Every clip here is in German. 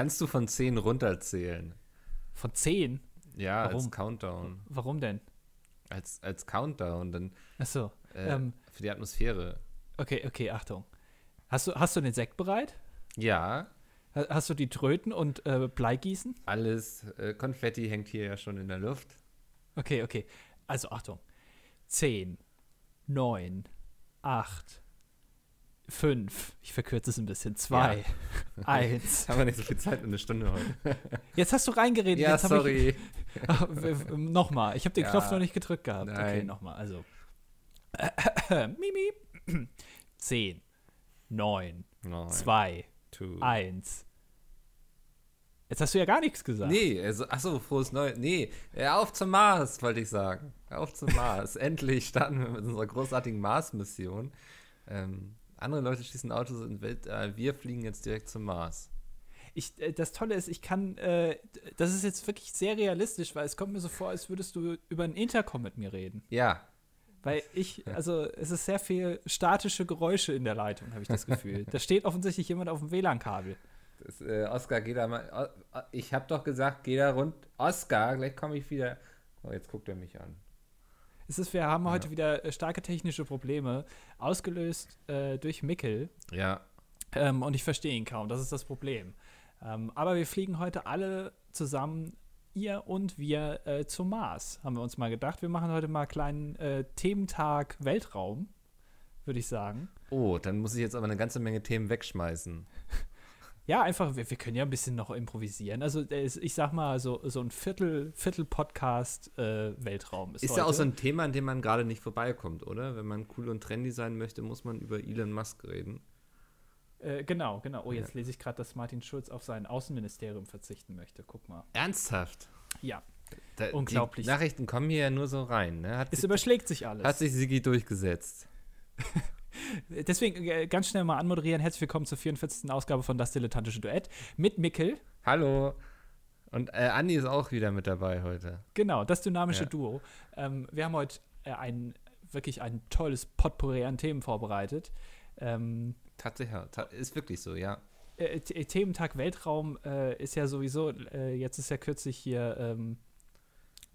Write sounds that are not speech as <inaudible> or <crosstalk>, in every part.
kannst du von 10 runterzählen. Von 10? Ja, Warum? als Countdown. Warum denn? Als, als Countdown, dann Achso. äh, Ähm, für die Atmosphäre. okay, okay, Achtung. Hast du, hast du den Sekt bereit? Ja, Ha- Hast du die Tröten und äh, Bleigießen? alles, äh, Konfetti hängt hier ja schon in der Luft. Okay, okay. Also Achtung. 10, 9, 8, 5. Ich verkürze es ein bisschen. 2, 1. Haben wir nicht so viel Zeit, eine Stunde heute. <laughs> Jetzt hast du reingeredet. ja, jetzt Ich, sorry. <laughs> W- nochmal. Ich habe den Ja. Knopf noch nicht gedrückt gehabt. Okay, Nein. nochmal. Also. <coughs> Mimi. 10, 9, Nein, 2, two. 1. Jetzt hast du ja gar nichts gesagt. Nee, also, achso, frohes Neues. Nee, auf zum Mars, wollte ich sagen. Auf zum Mars. <laughs> Endlich starten wir mit unserer großartigen Mars-Mission. Ähm, andere Leute schießen Autos in Weltall. Wir fliegen jetzt direkt zum Mars. Ich, äh, das Tolle ist, ich kann, äh, das ist jetzt wirklich sehr realistisch, weil es kommt mir so vor, als würdest du über ein Intercom mit mir reden. Ja, Weil ich, also es ist sehr viel statische Geräusche in der Leitung, habe ich das Gefühl. da steht offensichtlich jemand auf dem WLAN-Kabel. äh, Oscar, geh da mal. Ich hab doch gesagt, geh da rund. Oscar, gleich komme ich wieder. Oh, jetzt guckt er mich an. Es ist, wir haben Ja. heute wieder äh, starke technische Probleme, ausgelöst äh, durch Mickel. Ja, Ähm, und ich verstehe ihn kaum, das ist das Problem. Ähm, aber wir fliegen heute alle zusammen, ihr und wir, äh, zum Mars, haben wir uns mal gedacht. Wir machen heute mal einen kleinen äh, Thementag Weltraum, würde ich sagen. Oh, dann muss ich jetzt aber eine ganze Menge Themen wegschmeißen. <laughs> Ja, einfach, wir, wir können ja ein bisschen noch improvisieren. Also, ich sag mal, so, so ein Viertel, Viertel-Podcast äh, Weltraum ist, Ist heute. ja auch so ein Thema, an dem man gerade nicht vorbeikommt, oder? Wenn man cool und trendy sein möchte, muss man über Elon Musk reden. äh, genau, genau. Oh, jetzt lese ich gerade, dass Martin Schulz auf sein Außenministerium verzichten möchte. Guck mal. Ernsthaft? Ja, Da, Unglaublich. Die Nachrichten kommen hier ja nur so rein. Ne? Hat, es sich, überschlägt sich alles. hat sich Sigi durchgesetzt. <laughs> Deswegen äh, ganz schnell mal anmoderieren. Herzlich willkommen zur 44. Ausgabe von Das Dilettantische Duett mit Mickel. Hallo. Und äh, Andi ist auch wieder mit dabei heute. Genau, das dynamische Ja. Duo. Ähm, wir haben heute äh, ein wirklich ein tolles Potpourri an Themen vorbereitet. Ähm, Tatsächlich, ta ist wirklich so, ja. äh, Thementag Weltraum äh, ist ja sowieso, äh, jetzt ist ja kürzlich hier ähm,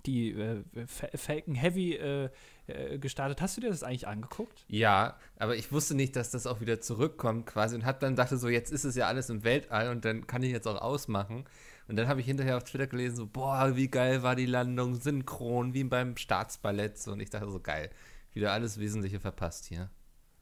die äh, Fa- Falcon Heavy äh, äh, gestartet. Hast du dir das eigentlich angeguckt? Ja, aber ich wusste nicht, dass das auch wieder zurückkommt quasi und hab dann dachte so, jetzt ist es ja alles im Weltall und dann kann ich jetzt auch ausmachen. Und dann habe ich hinterher auf Twitter gelesen, so, boah, wie geil war die Landung, synchron, wie beim Staatsballett. So, und ich dachte so, geil, wieder alles Wesentliche verpasst hier.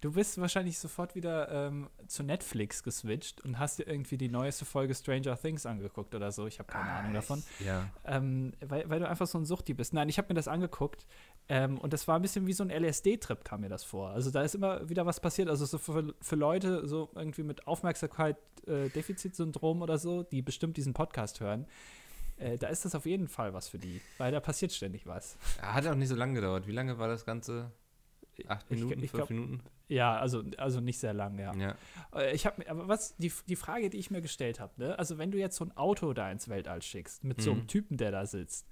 Du bist wahrscheinlich sofort wieder ähm, zu Netflix geswitcht und hast dir irgendwie die neueste Folge Stranger Things angeguckt oder so. Ich habe keine Ahnung davon. Ich, ja. Ähm, weil, weil du einfach so ein Suchti bist. Nein, ich habe mir das angeguckt ähm, und das war ein bisschen wie so ein LSD-Trip, kam mir das vor. Also da ist immer wieder was passiert. Also so für, für Leute so irgendwie mit Aufmerksamkeit-Defizitsyndrom oder so, die bestimmt diesen Podcast hören, äh, da ist das auf jeden Fall was für die, weil da passiert ständig was. Hat auch nicht so lange gedauert. Wie lange war das Ganze? Acht Ich- Minuten, ich fünf glaub- Minuten? Ja, also, also nicht sehr lang, ja. Ja. Äh, Ich habe aber was die, die Frage, die ich mir gestellt habe, ne? Also wenn du jetzt so ein Auto da ins Weltall schickst mit so einem Mhm. Typen, der da sitzt,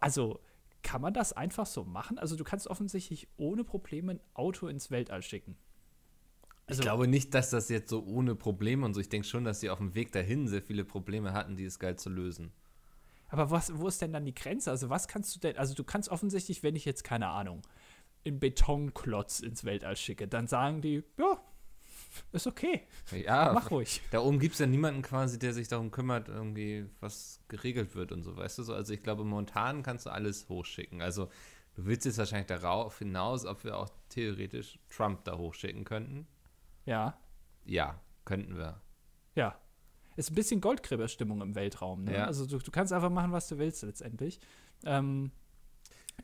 also kann man das einfach so machen? Also du kannst offensichtlich ohne Probleme ein Auto ins Weltall schicken. Also- ich glaube nicht, dass das jetzt so ohne Probleme und so. Ich denke schon, dass sie auf dem Weg dahin sehr viele Probleme hatten, die es geil zu lösen. Aber was, wo ist denn dann die Grenze? Also was kannst du denn? Also du kannst offensichtlich, wenn ich jetzt keine Ahnung, einen Betonklotz ins Weltall schicke, dann sagen die, ja, ist okay, Ja, mach ruhig. da oben gibt es ja niemanden quasi, der sich darum kümmert, irgendwie was geregelt wird und so, weißt du so. Also ich glaube, momentan kannst du alles hochschicken. Also du willst jetzt wahrscheinlich darauf hinaus, ob wir auch theoretisch Trump da hochschicken könnten. Ja, Ja, könnten wir. ja. Ist ein bisschen Goldgräberstimmung im Weltraum. Ne? Ja. Also du, du kannst einfach machen, was du willst letztendlich. Ähm,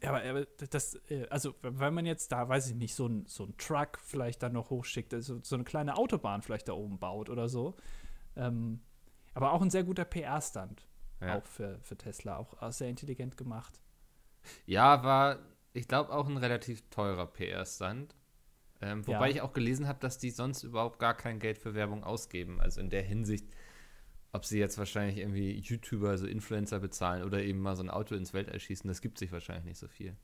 ja, aber, das, äh, also wenn man jetzt da, weiß ich nicht, so ein, so ein Truck vielleicht dann noch hochschickt, also so eine kleine Autobahn vielleicht da oben baut oder so. Ähm, aber auch ein sehr guter PR-Stand. Ja. Auch für, für Tesla, auch, auch sehr intelligent gemacht. Ja, war, ich glaube, auch ein relativ teurer PR-Stand. Ähm, wobei Ja. ich auch gelesen habe, dass die sonst überhaupt gar kein Geld für Werbung ausgeben. Also in der Hinsicht, ob sie jetzt wahrscheinlich irgendwie YouTuber, also Influencer bezahlen oder eben mal so ein Auto ins Weltall schießen, das gibt sich wahrscheinlich nicht so viel.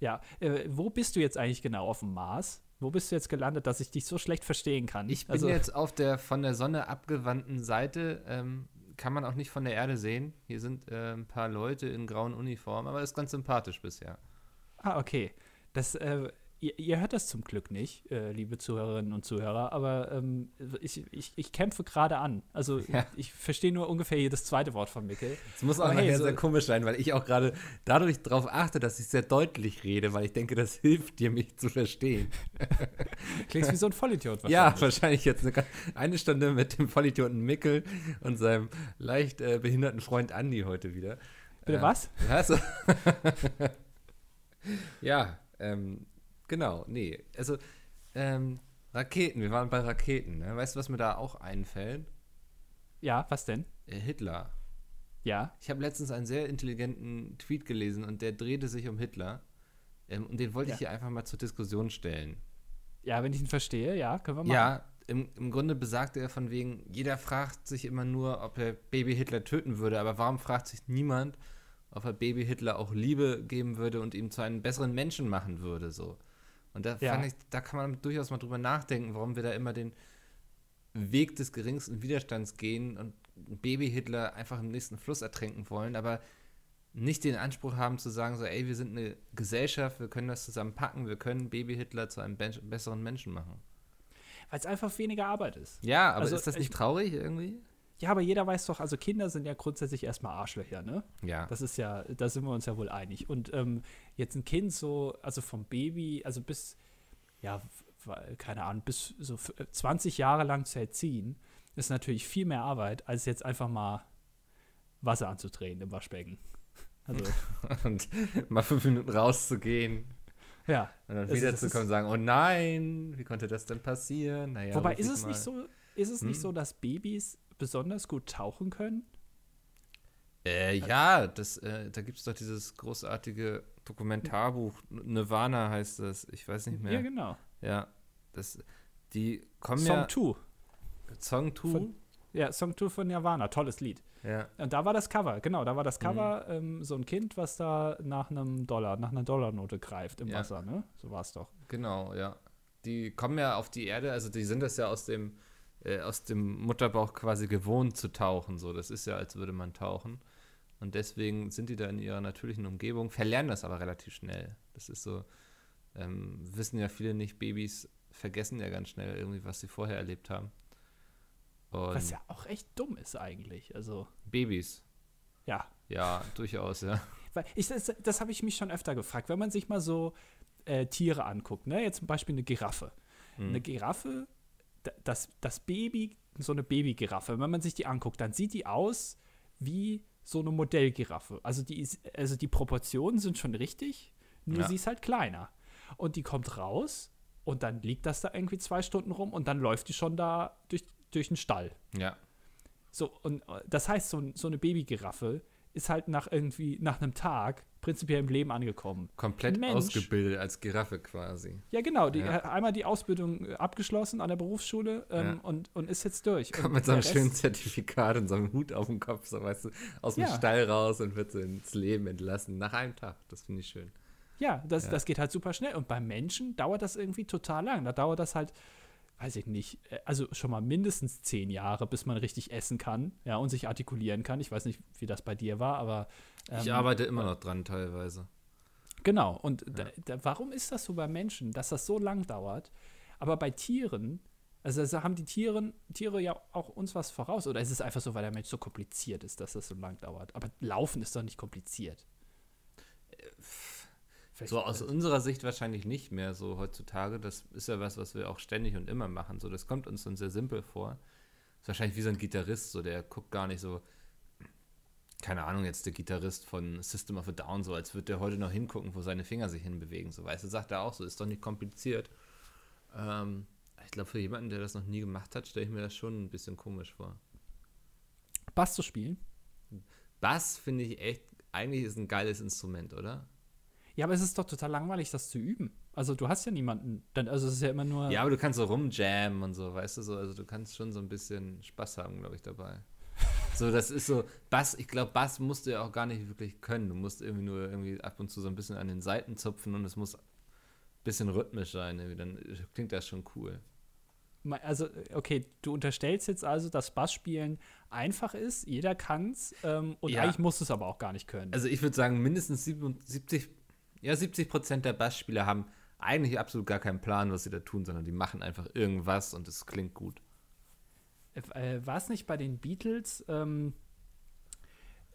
Ja, äh, wo bist du jetzt eigentlich genau auf dem Mars? Wo bist du jetzt gelandet, dass ich dich so schlecht verstehen kann? Ich bin also, jetzt auf der von der Sonne abgewandten Seite. Ähm, kann man auch nicht von der Erde sehen. Hier sind äh, ein paar Leute in grauen Uniformen, aber ist ganz sympathisch bisher. Ah, okay. Das, äh, ihr, ihr, hört das zum Glück nicht, äh, liebe Zuhörerinnen und Zuhörer, aber ähm, ich, ich, ich, kämpfe gerade an. Also ja. ich, verstehe nur ungefähr jedes zweite Wort von Mikkel. Es muss auch aber nachher hey, so sehr komisch sein, weil ich auch gerade dadurch darauf achte, dass ich sehr deutlich rede, weil ich denke, das <laughs> hilft dir, mich zu verstehen. <laughs> Klingst wie so ein Vollidiot wahrscheinlich. <laughs> Ja, wahrscheinlich jetzt eine, eine Stunde mit dem Vollidioten Mickel und seinem leicht äh, behinderten Freund Andi heute wieder. Bitte äh, was? Also, ja, ähm, Genau, nee. Also, ähm, Raketen, wir waren bei Raketen. Ne? Weißt du, was mir da auch einfällt? Ja, was denn? Äh, Hitler. Ja. Ich habe letztens einen sehr intelligenten Tweet gelesen und der drehte sich um Hitler. Ähm, und den wollte ja. ich hier einfach mal zur Diskussion stellen. Ja, wenn ich ihn verstehe, ja, können wir machen. Ja, im, im Grunde besagte er von wegen, jeder fragt sich immer nur, ob er Baby Hitler töten würde, aber warum fragt sich niemand, ob er Baby Hitler auch Liebe geben würde und ihn zu einem besseren Menschen machen würde, so. Und da ja. fand ich, da kann man durchaus mal drüber nachdenken, warum wir da immer den Weg des geringsten Widerstands gehen und Baby-Hitler einfach im nächsten Fluss ertränken wollen, aber nicht den Anspruch haben zu sagen, so, ey, wir sind eine Gesellschaft, wir können das zusammen packen, wir können Baby-Hitler zu einem besseren Menschen machen. Weil es einfach weniger Arbeit ist. Ja, aber also, ist das nicht ich, traurig irgendwie? Ja, aber jeder weiß doch, also Kinder sind ja grundsätzlich erstmal Arschlöcher, ne? Ja. Das ist ja, da sind wir uns ja wohl einig. Und ähm, jetzt ein Kind so, also vom Baby, also bis, ja, keine Ahnung, bis so 20 äh, Jahre lang zu erziehen, ist natürlich viel mehr Arbeit, als jetzt einfach mal Wasser anzudrehen im Waschbecken. Also. <laughs> und mal fünf Minuten rauszugehen. Ja. Und dann wiederzukommen und sagen, oh nein, wie konnte das denn passieren? Naja, Wobei ist es mal. nicht so, ist es hm? nicht so, dass Babys besonders gut tauchen können? Äh, ja, das, äh, da gibt es doch dieses großartige Dokumentarbuch, Nirvana heißt das, ich weiß nicht mehr. Ja, genau. Ja, das, die kommen Song ja. Song 2. Song 2? Ja, Song 2 von Nirvana, tolles Lied. Ja. Und da war das Cover, genau, da war das Cover mhm. ähm, so ein Kind, was da nach einem Dollar, nach einer Dollarnote greift im ja. Wasser, ne? So war es doch. Genau, ja. Die kommen ja auf die Erde, also die sind das ja aus dem äh, aus dem Mutterbauch quasi gewohnt zu tauchen. So, das ist ja, als würde man tauchen. Und deswegen sind die da in ihrer natürlichen Umgebung, verlernen das aber relativ schnell. Das ist so, ähm, wissen ja viele nicht, Babys vergessen ja ganz schnell irgendwie, was sie vorher erlebt haben. Und was ja auch echt dumm ist eigentlich. Also Babys. Ja. Ja, durchaus, ja. Weil ich, das, das habe ich mich schon öfter gefragt. Wenn man sich mal so äh, Tiere anguckt, ne? jetzt zum Beispiel eine Giraffe. Mhm. Eine Giraffe das, das Baby, so eine Babygiraffe, wenn man sich die anguckt, dann sieht die aus wie so eine Modellgiraffe. Also die, ist, also die Proportionen sind schon richtig, nur ja. sie ist halt kleiner. Und die kommt raus und dann liegt das da irgendwie zwei Stunden rum und dann läuft die schon da durch, durch den Stall. Ja. So, und äh, das heißt, so, so eine Babygiraffe ist halt nach irgendwie, nach einem Tag prinzipiell im Leben angekommen. Komplett Mensch, ausgebildet als Giraffe quasi. Ja, genau. Die, ja. Einmal die Ausbildung äh, abgeschlossen an der Berufsschule ähm, ja. und, und ist jetzt durch. Kommt mit so einem schönen Zertifikat und so einem Hut auf dem Kopf, so weißt du, aus dem ja. Stall raus und wird so ins Leben entlassen. Nach einem Tag. Das finde ich schön. Ja das, das geht halt super schnell. Und beim Menschen dauert das irgendwie total lang. Da dauert das halt weiß ich nicht, äh, also schon mal mindestens zehn Jahre, bis man richtig essen kann, ja, und sich artikulieren kann. Ich weiß nicht, wie das bei dir war, aber. Ähm, ich arbeite immer noch dran, teilweise. Genau, und ja. da, da, warum ist das so bei Menschen, dass das so lang dauert? Aber bei Tieren, also, also haben die Tieren, Tiere ja auch uns was voraus, oder ist es einfach so, weil der Mensch so kompliziert ist, dass das so lang dauert? Aber Laufen ist doch nicht kompliziert. Äh, so aus unserer Sicht wahrscheinlich nicht mehr so heutzutage. Das ist ja was, was wir auch ständig und immer machen. So, das kommt uns dann sehr simpel vor. Das ist wahrscheinlich wie so ein Gitarrist, so der guckt gar nicht so, keine Ahnung, jetzt der Gitarrist von System of a Down, so als würde der heute noch hingucken, wo seine Finger sich hinbewegen. So, weißt du, sagt er auch so, ist doch nicht kompliziert. Ähm, ich glaube, für jemanden, der das noch nie gemacht hat, stelle ich mir das schon ein bisschen komisch vor. Bass zu spielen? Bass finde ich echt, eigentlich ist ein geiles Instrument, oder? Ja, aber es ist doch total langweilig, das zu üben. Also du hast ja niemanden, dann, also es ist ja immer nur. Ja, aber du kannst so rumjammen und so, weißt du so, also du kannst schon so ein bisschen Spaß haben, glaube ich, dabei. <laughs> so, das ist so, Bass, ich glaube, Bass musst du ja auch gar nicht wirklich können. Du musst irgendwie nur irgendwie ab und zu so ein bisschen an den Seiten zupfen und es muss ein bisschen rhythmisch sein, irgendwie. dann klingt das schon cool. also, okay, du unterstellst jetzt also, dass Bassspielen einfach ist, jeder kann's ähm, und Ja. eigentlich musst du es aber auch gar nicht können. Also ich würde sagen, mindestens 77, ja, 70 Prozent der Bassspieler haben eigentlich absolut gar keinen Plan, was sie da tun, sondern die machen einfach irgendwas und es klingt gut. äh, War es nicht bei den Beatles? Ähm,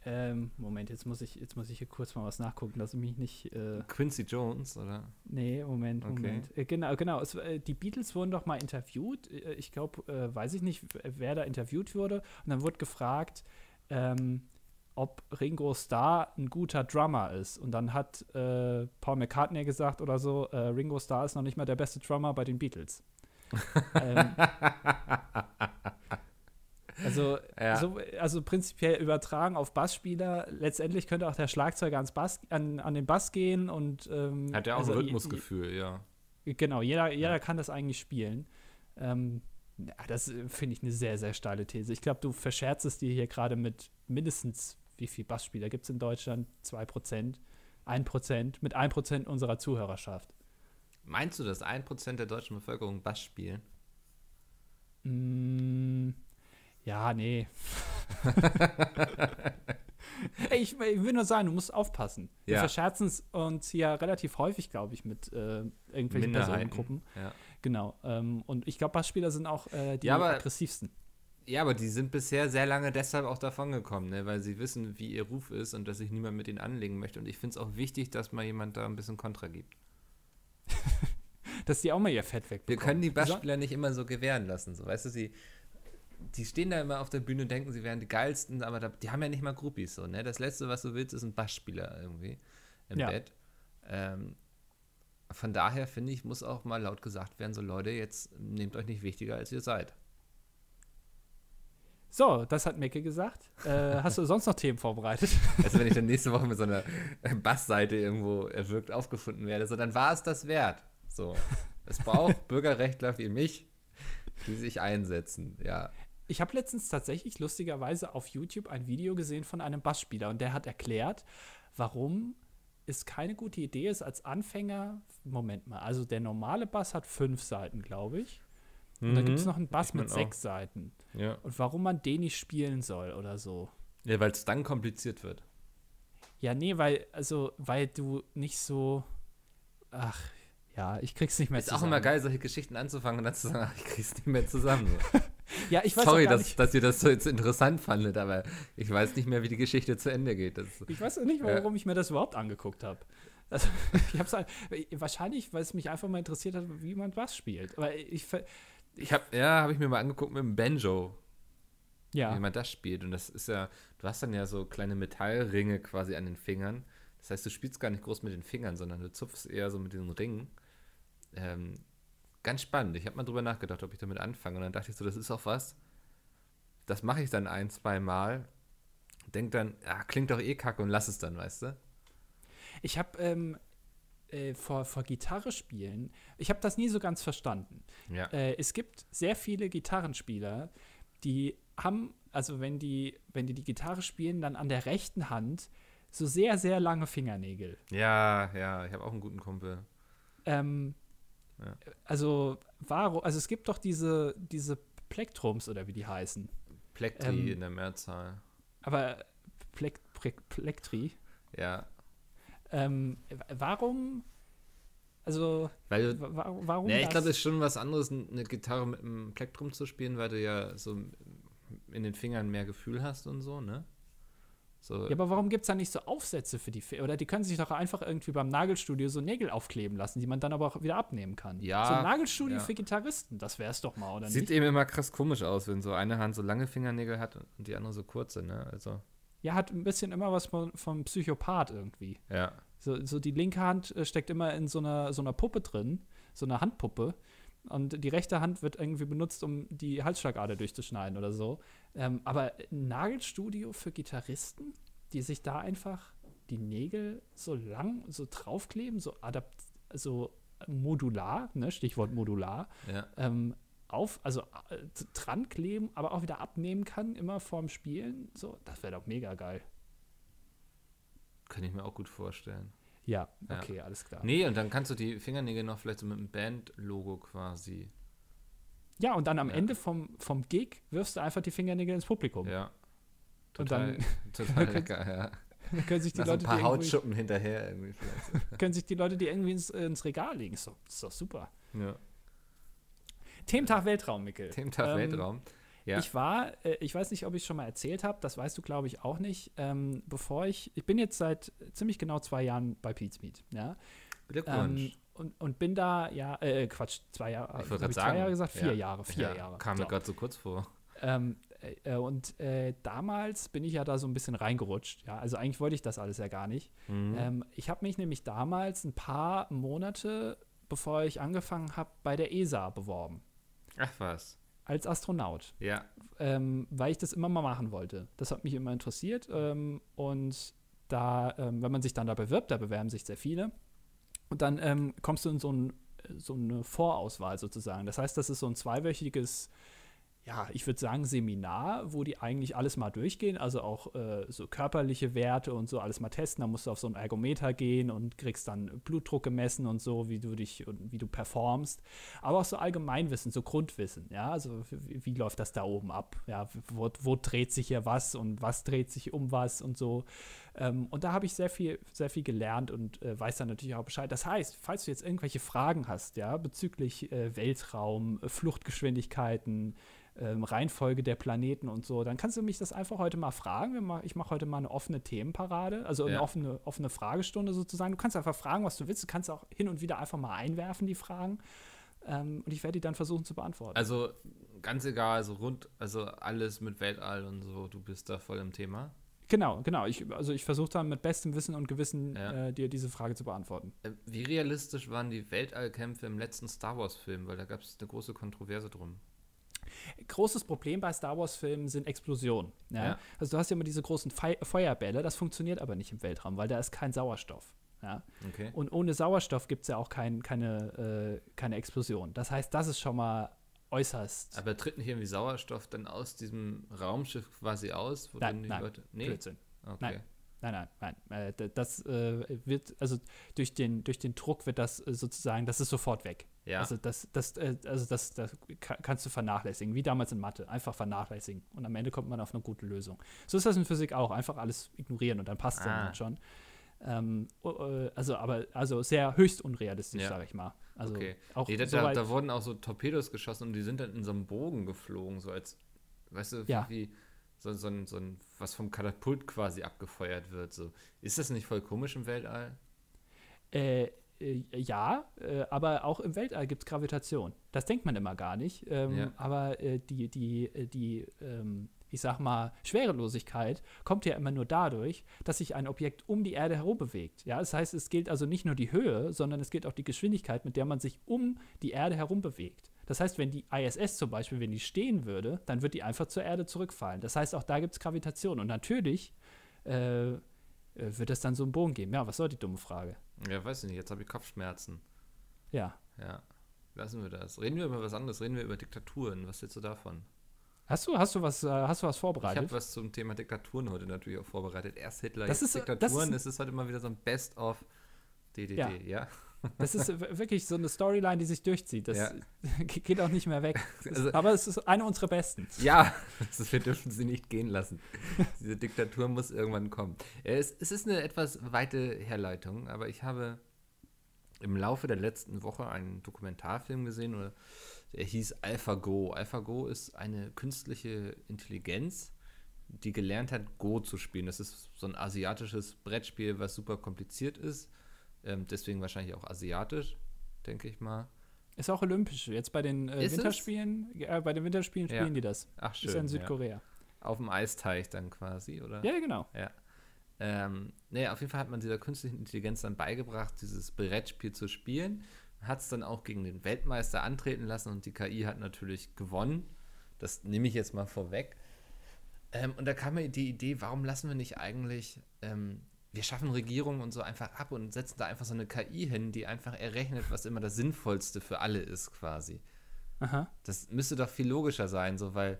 ähm, Moment, jetzt muss ich, jetzt muss ich hier kurz mal was nachgucken, dass ich mich nicht. Äh, Quincy Jones, oder? nee, Moment, Okay. Moment. Äh, genau, genau. Es, äh, die Beatles wurden doch mal interviewt. Äh, ich glaube, weiß ich nicht, wer da interviewt wurde. Und dann wurde gefragt, ähm, ob Ringo Starr ein guter Drummer ist. Und dann hat äh, Paul McCartney gesagt oder so, äh, Ringo Starr ist noch nicht mal der beste Drummer bei den Beatles. ähm, <laughs> also, Ja. so, also prinzipiell übertragen auf Bassspieler, letztendlich könnte auch der Schlagzeuger ans Bass, an, an den Bass gehen und ähm, Hat ja auch also ein Rhythmusgefühl, ja. Genau, jeder, jeder kann das eigentlich spielen. Ähm, ja, das äh, finde ich eine sehr, sehr steile These. Ich glaube, du verscherzt es dir hier gerade mit mindestens, wie viel Bassspieler gibt es in Deutschland? 2%, 1%, mit 1% unserer Zuhörerschaft. Meinst du, dass 1% der deutschen Bevölkerung Bass spielen? Mm, ja, nee. <laughs> Ey, ich, ich will nur sagen, du musst aufpassen. Wir Ja. verscherzen es uns hier relativ häufig, glaube ich, mit äh, irgendwelchen. Personengruppen. Ja. Genau. Ähm, und ich glaube, Bassspieler sind auch äh, die Ja, aggressivsten. Ja, aber die sind bisher sehr lange deshalb auch davongekommen, ne? weil sie wissen, wie ihr Ruf ist und dass sich niemand mit ihnen anlegen möchte. Und ich finde es auch wichtig, dass mal jemand da ein bisschen Kontra gibt. <laughs> Dass die auch mal ihr Fett wegbekommen. Wir können die Bassspieler nicht immer so gewähren lassen. So, weißt du, sie, die stehen da immer auf der Bühne und denken, sie wären die geilsten, aber da, die haben ja nicht mal Groupies. So, ne? Das Letzte, was du willst, ist ein Bassspieler irgendwie im Ja. Bett. Ähm, von daher finde ich, muss auch mal laut gesagt werden, so Leute, jetzt nehmt euch nicht wichtiger, als ihr seid. So, das hat Mecke gesagt. Äh, hast du sonst noch Themen vorbereitet? <laughs> Also wenn ich dann nächste Woche mit so einer Bassseite irgendwo erwürgt aufgefunden werde, so dann war es das wert. So. Es braucht <laughs> Bürgerrechtler wie mich, die sich einsetzen, ja. Ich habe letztens tatsächlich lustigerweise auf YouTube ein Video gesehen von einem Bassspieler und der hat erklärt, warum es keine gute Idee ist, als Anfänger, Moment mal, also der normale Bass hat fünf Seiten, glaube ich. Und da gibt es noch einen Bass Ich mein mit auch. sechs Seiten. Ja, Und warum man den nicht spielen soll oder so. ja weil es dann kompliziert wird. Ja, nee, weil, also, weil du nicht so. Ach, ja, ich krieg's nicht mehr Ist auch zusammen. immer geil, solche Geschichten anzufangen und dann zu sagen, ach, ich krieg's nicht mehr zusammen. <laughs> Ja, ich weiß Sorry, auch dass, nicht, dass ihr das so jetzt interessant fandet, aber ich weiß nicht mehr, wie die Geschichte zu Ende geht. Das, ich weiß auch nicht, Ja. warum ich mir das überhaupt angeguckt habe. Also, <laughs> ich hab's halt, wahrscheinlich, weil es mich einfach mal interessiert hat, wie man Bass spielt. Aber ich, ich hab, ja, habe ich mir mal angeguckt mit dem Banjo, ja, wie man das spielt. Und das ist ja, du hast dann ja so kleine Metallringe quasi an den Fingern. Das heißt, du spielst gar nicht groß mit den Fingern, sondern du zupfst eher so mit diesen Ringen. Ähm, ganz spannend. Ich habe mal drüber nachgedacht, ob ich damit anfange. Und dann dachte ich so, das ist auch was. Das mache ich dann ein, zwei Mal. Denk dann, ja, klingt doch eh kacke und lass es dann, weißt du? ich habe ähm, äh, vor, vor Gitarre spielen, ich habe das nie so ganz verstanden. Ja. Äh, es gibt sehr viele Gitarrenspieler, die haben, also wenn die, wenn die die Gitarre spielen, dann an der rechten Hand so sehr, sehr lange Fingernägel. Ja, ja, ich habe auch einen guten Kumpel. Ähm, Ja. Also, warum, also es gibt doch diese, diese Plektrums oder wie die heißen. Plektri Ähm, in der Mehrzahl. Aber Plek, Plek, Plektri. Ja. Ähm, warum, also, Weil, wa- warum? ja, ich glaube, es ist schon was anderes, eine Gitarre mit einem Plektrum zu spielen, weil du ja so in den Fingern mehr Gefühl hast und so, ne? So, Ja, aber warum gibt es da nicht so Aufsätze für die Fi- Oder die können sich doch einfach irgendwie beim Nagelstudio so Nägel aufkleben lassen, die man dann aber auch wieder abnehmen kann. Ja, So ein Nagelstudio ja. für Gitarristen, das wäre es doch mal, oder sieht nicht? eben immer krass komisch aus, wenn so eine Hand so lange Fingernägel hat und die andere so kurze, ne? Also, Ja, hat ein bisschen immer was von, vom Psychopath irgendwie. ja. So, so die linke Hand äh, steckt immer in so einer, so einer Puppe drin, so einer Handpuppe. Und die rechte Hand wird irgendwie benutzt, um die Halsschlagader durchzuschneiden oder so. Ähm, aber ein Nagelstudio für Gitarristen, die sich da einfach die Nägel so lang so draufkleben, so adapt, so modular, ne, Stichwort modular, Ja. ähm, auf, also äh, dran kleben, aber auch wieder abnehmen kann, immer vorm Spielen. So, das wäre doch mega geil. Kann ich mir auch gut vorstellen. Ja, Ja. okay, alles klar. Nee, und dann kannst du die Fingernägel noch vielleicht so mit einem Band-Logo quasi ja, und dann am Ja. Ende vom, vom Gig wirfst du einfach die Fingernägel ins Publikum. Ja. Und Total, dann- <laughs> total <laughs> lecker, ja. Dann können sich die so ein Leute, paar Hautschuppen hinterher irgendwie vielleicht. <laughs> können sich die Leute die irgendwie ins, ins Regal legen. Doch, ist doch super. ja. Thementag Weltraum, Mikkel. Thementag Ähm, Weltraum. Ja. Ich war, äh, ich weiß nicht, ob ich es schon mal erzählt habe, das weißt du, glaube ich, auch nicht. Ähm, bevor ich, ich bin jetzt seit ziemlich genau zwei Jahren bei Pete's Meat, ja. Glückwunsch. Ähm, und, und bin da, ja, äh, Quatsch, zwei Jahre, ich hab wollte gerade zwei sagen. Jahre gesagt? Vier ja. Jahre, vier ja, Jahre. Kam mir gerade so kurz vor. Ähm, äh, und äh, damals bin ich ja da so ein bisschen reingerutscht. Ja, also eigentlich wollte ich das alles ja gar nicht. Mhm. Ähm, ich habe mich nämlich damals ein paar Monate, bevor ich angefangen habe, bei der ESA beworben. Ach was. Als Astronaut. Ja. Ähm, weil ich das immer mal machen wollte. Das hat mich immer interessiert. Ähm, und da, ähm, wenn man sich dann da bewirbt, da bewerben sich sehr viele. Und dann ähm, kommst du in so, ein, so eine Vorauswahl sozusagen. Das heißt, das ist so ein zweiwöchiges ja, ich würde sagen, Seminar, wo die eigentlich alles mal durchgehen, also auch äh, so körperliche Werte und so alles mal testen. Da musst du auf so ein Ergometer gehen und kriegst dann Blutdruck gemessen und so, wie du dich und wie du performst. Aber auch so Allgemeinwissen, so Grundwissen, ja, also wie, wie läuft das da oben ab? Ja, wo, wo dreht sich hier was und was dreht sich um was und so. Ähm, und da habe ich sehr viel, sehr viel gelernt und äh, weiß dann natürlich auch Bescheid. Das heißt, falls du jetzt irgendwelche Fragen hast, ja, bezüglich äh, Weltraum, äh, Fluchtgeschwindigkeiten, ähm, Reihenfolge der Planeten und so, dann kannst du mich das einfach heute mal fragen. Ich mache heute mal eine offene Themenparade, also eine Ja. offene, offene Fragestunde sozusagen. Du kannst einfach fragen, was du willst. Du kannst auch hin und wieder einfach mal einwerfen, die Fragen. Ähm, und ich werde die dann versuchen zu beantworten. Also ganz egal, so rund, also alles mit Weltall und so, du bist da voll im Thema. genau, genau. Ich, also ich versuche dann mit bestem Wissen und Gewissen Ja. äh, dir diese Frage zu beantworten. Äh, Wie realistisch waren die Weltallkämpfe im letzten Star Wars-Film? Weil da gab es eine große Kontroverse drum. Großes Problem bei Star Wars-Filmen sind Explosionen. Ja? Ja. Also du hast ja immer diese großen Fei Feuerbälle, das funktioniert aber nicht im Weltraum, weil da ist kein Sauerstoff. Ja? Okay. Und ohne Sauerstoff gibt es ja auch kein, keine, äh, keine Explosion. Das heißt, das ist schon mal äußerst Aber tritt nicht irgendwie Sauerstoff dann aus diesem Raumschiff quasi aus? Wo Nein, dann die nein, Leute. Nee. Blödsinn. Okay. Nein. Nein, nein, nein. Äh, das äh, wird, also durch den, durch den Druck wird das äh, sozusagen, das ist sofort weg. Ja. Also das, das, äh, also das, das ka- kannst du vernachlässigen, wie damals in Mathe. Einfach vernachlässigen. Und am Ende kommt man auf eine gute Lösung. So ist das in Physik auch. Einfach alles ignorieren und dann passt es Ah. dann schon. Ähm, oh, äh, also, aber, also sehr höchst unrealistisch, Ja. sage ich mal. Also okay. auch Nee, da, so da, da wurden auch so Torpedos geschossen und die sind dann in so einem Bogen geflogen, so als, weißt du, Ja. wie so, so, ein, so ein, was vom Katapult quasi abgefeuert wird. So. Ist das nicht voll komisch im Weltall? Äh, äh, ja, äh, aber auch im Weltall gibt es Gravitation. Das denkt man immer gar nicht. Ähm, Ja. Aber äh, die, die, äh, die ähm, ich sag mal, Schwerelosigkeit kommt ja immer nur dadurch, dass sich ein Objekt um die Erde herum bewegt. Ja, das heißt, es gilt also nicht nur die Höhe, sondern es gilt auch die Geschwindigkeit, mit der man sich um die Erde herum bewegt. Das heißt, wenn die ISS zum Beispiel, wenn die stehen würde, dann wird die einfach zur Erde zurückfallen. Das heißt, auch da gibt es Gravitation. Und natürlich äh, äh, wird es dann so einen Bogen geben. Ja, was soll die dumme Frage? Ja, weiß ich nicht, jetzt habe ich Kopfschmerzen. Ja. Ja, lassen wir das. Reden wir über was anderes, reden wir über Diktaturen. Was hältst du davon? Hast du, hast du was, äh, hast du was Ich vorbereitet? habe was zum Thema Diktaturen heute natürlich auch vorbereitet. Erst Hitler, Das jetzt ist, äh, das Diktaturen. ist- es ist heute mal wieder so ein Best-of DDD, Ja. ja? Das ist äh, wirklich so eine Storyline, die sich durchzieht. Das Ja. <laughs> ge- geht auch nicht mehr weg. <laughs> Also- Aber es ist eine unserer besten. Ja, <laughs> das, wir dürfen sie nicht gehen lassen. Diese Diktatur muss irgendwann kommen. Es, es ist eine etwas weite Herleitung, aber ich habe im Laufe der letzten Woche einen Dokumentarfilm gesehen, oder der hieß AlphaGo. AlphaGo ist eine künstliche Intelligenz, die gelernt hat, Go zu spielen. Das ist so ein asiatisches Brettspiel, was super kompliziert ist. Ähm, deswegen wahrscheinlich auch asiatisch, denke ich mal. Ist auch olympisch. Jetzt bei den äh? Winterspielen, äh, bei den Winterspielen Ja. spielen die das. Ach, schön. ist ja in ja. Südkorea. Auf dem Eisteich dann quasi, oder? Ja, genau. Ja. Ähm, naja, auf jeden Fall hat man dieser künstlichen Intelligenz dann beigebracht, dieses Brettspiel zu spielen. Hat es dann auch gegen den Weltmeister antreten lassen und die KI hat natürlich gewonnen. Das nehme ich jetzt mal vorweg. Ähm, und da kam mir die Idee, warum lassen wir nicht eigentlich, ähm, wir schaffen Regierungen und so einfach ab und setzen da einfach so eine KI hin, die einfach errechnet, was immer das Sinnvollste für alle ist quasi. Aha. Das müsste doch viel logischer sein, so weil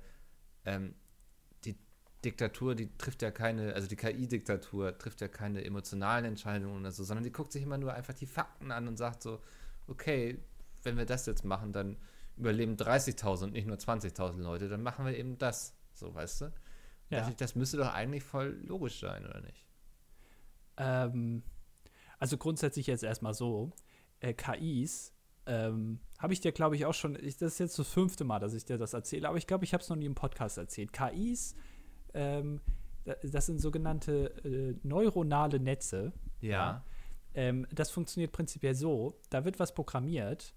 ähm, die Diktatur, die trifft ja keine, also die KI-Diktatur trifft ja keine emotionalen Entscheidungen oder so, sondern die guckt sich immer nur einfach die Fakten an und sagt so, okay, wenn wir das jetzt machen, dann überleben 30.000 und nicht nur 20.000 Leute, dann machen wir eben das. So, weißt du? Ja. Ich, das müsste doch eigentlich voll logisch sein, oder nicht? Ähm, also grundsätzlich jetzt erstmal so, äh, KIs, ähm, habe ich dir, glaube ich, auch schon, ich, das ist jetzt das fünfte Mal, dass ich dir das erzähle, aber ich glaube, ich habe es noch nie im Podcast erzählt. KIs, ähm, da- das sind sogenannte äh, neuronale Netze. Ähm, das funktioniert prinzipiell so: da wird was programmiert,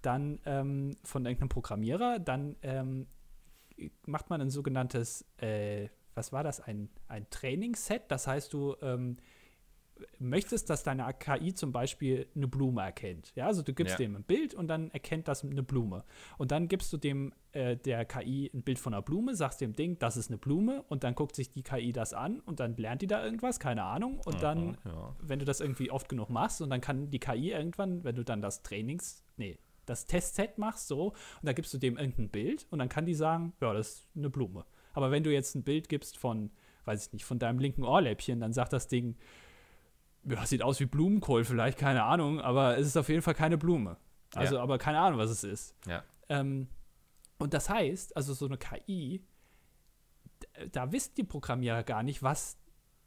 dann ähm, von irgendeinem Programmierer, dann ähm, macht man ein sogenanntes, äh, was war das, ein, ein Trainingsset. Das heißt, du ähm, möchtest, dass deine KI zum Beispiel eine Blume erkennt. Ja, also du gibst Ja. dem ein Bild und dann erkennt das eine Blume. Und dann gibst du dem äh, der KI ein Bild von einer Blume, sagst dem Ding, das ist eine Blume und dann guckt sich die KI das an und dann lernt die da irgendwas, keine Ahnung. Und dann Ja. wenn du das irgendwie oft genug machst und dann kann die KI irgendwann, wenn du dann das Trainings, nee, das Testset machst so und da gibst du dem irgendein Bild und dann kann die sagen, ja, das ist eine Blume. Aber wenn du jetzt ein Bild gibst von, weiß ich nicht, von deinem linken Ohrläppchen, dann sagt das Ding, ja, sieht aus wie Blumenkohl vielleicht, keine Ahnung, aber es ist auf jeden Fall keine Blume. Also, Ja. aber keine Ahnung, was es ist. Ja. Ähm, und das heißt, also so eine KI, da wissen die Programmierer gar nicht, was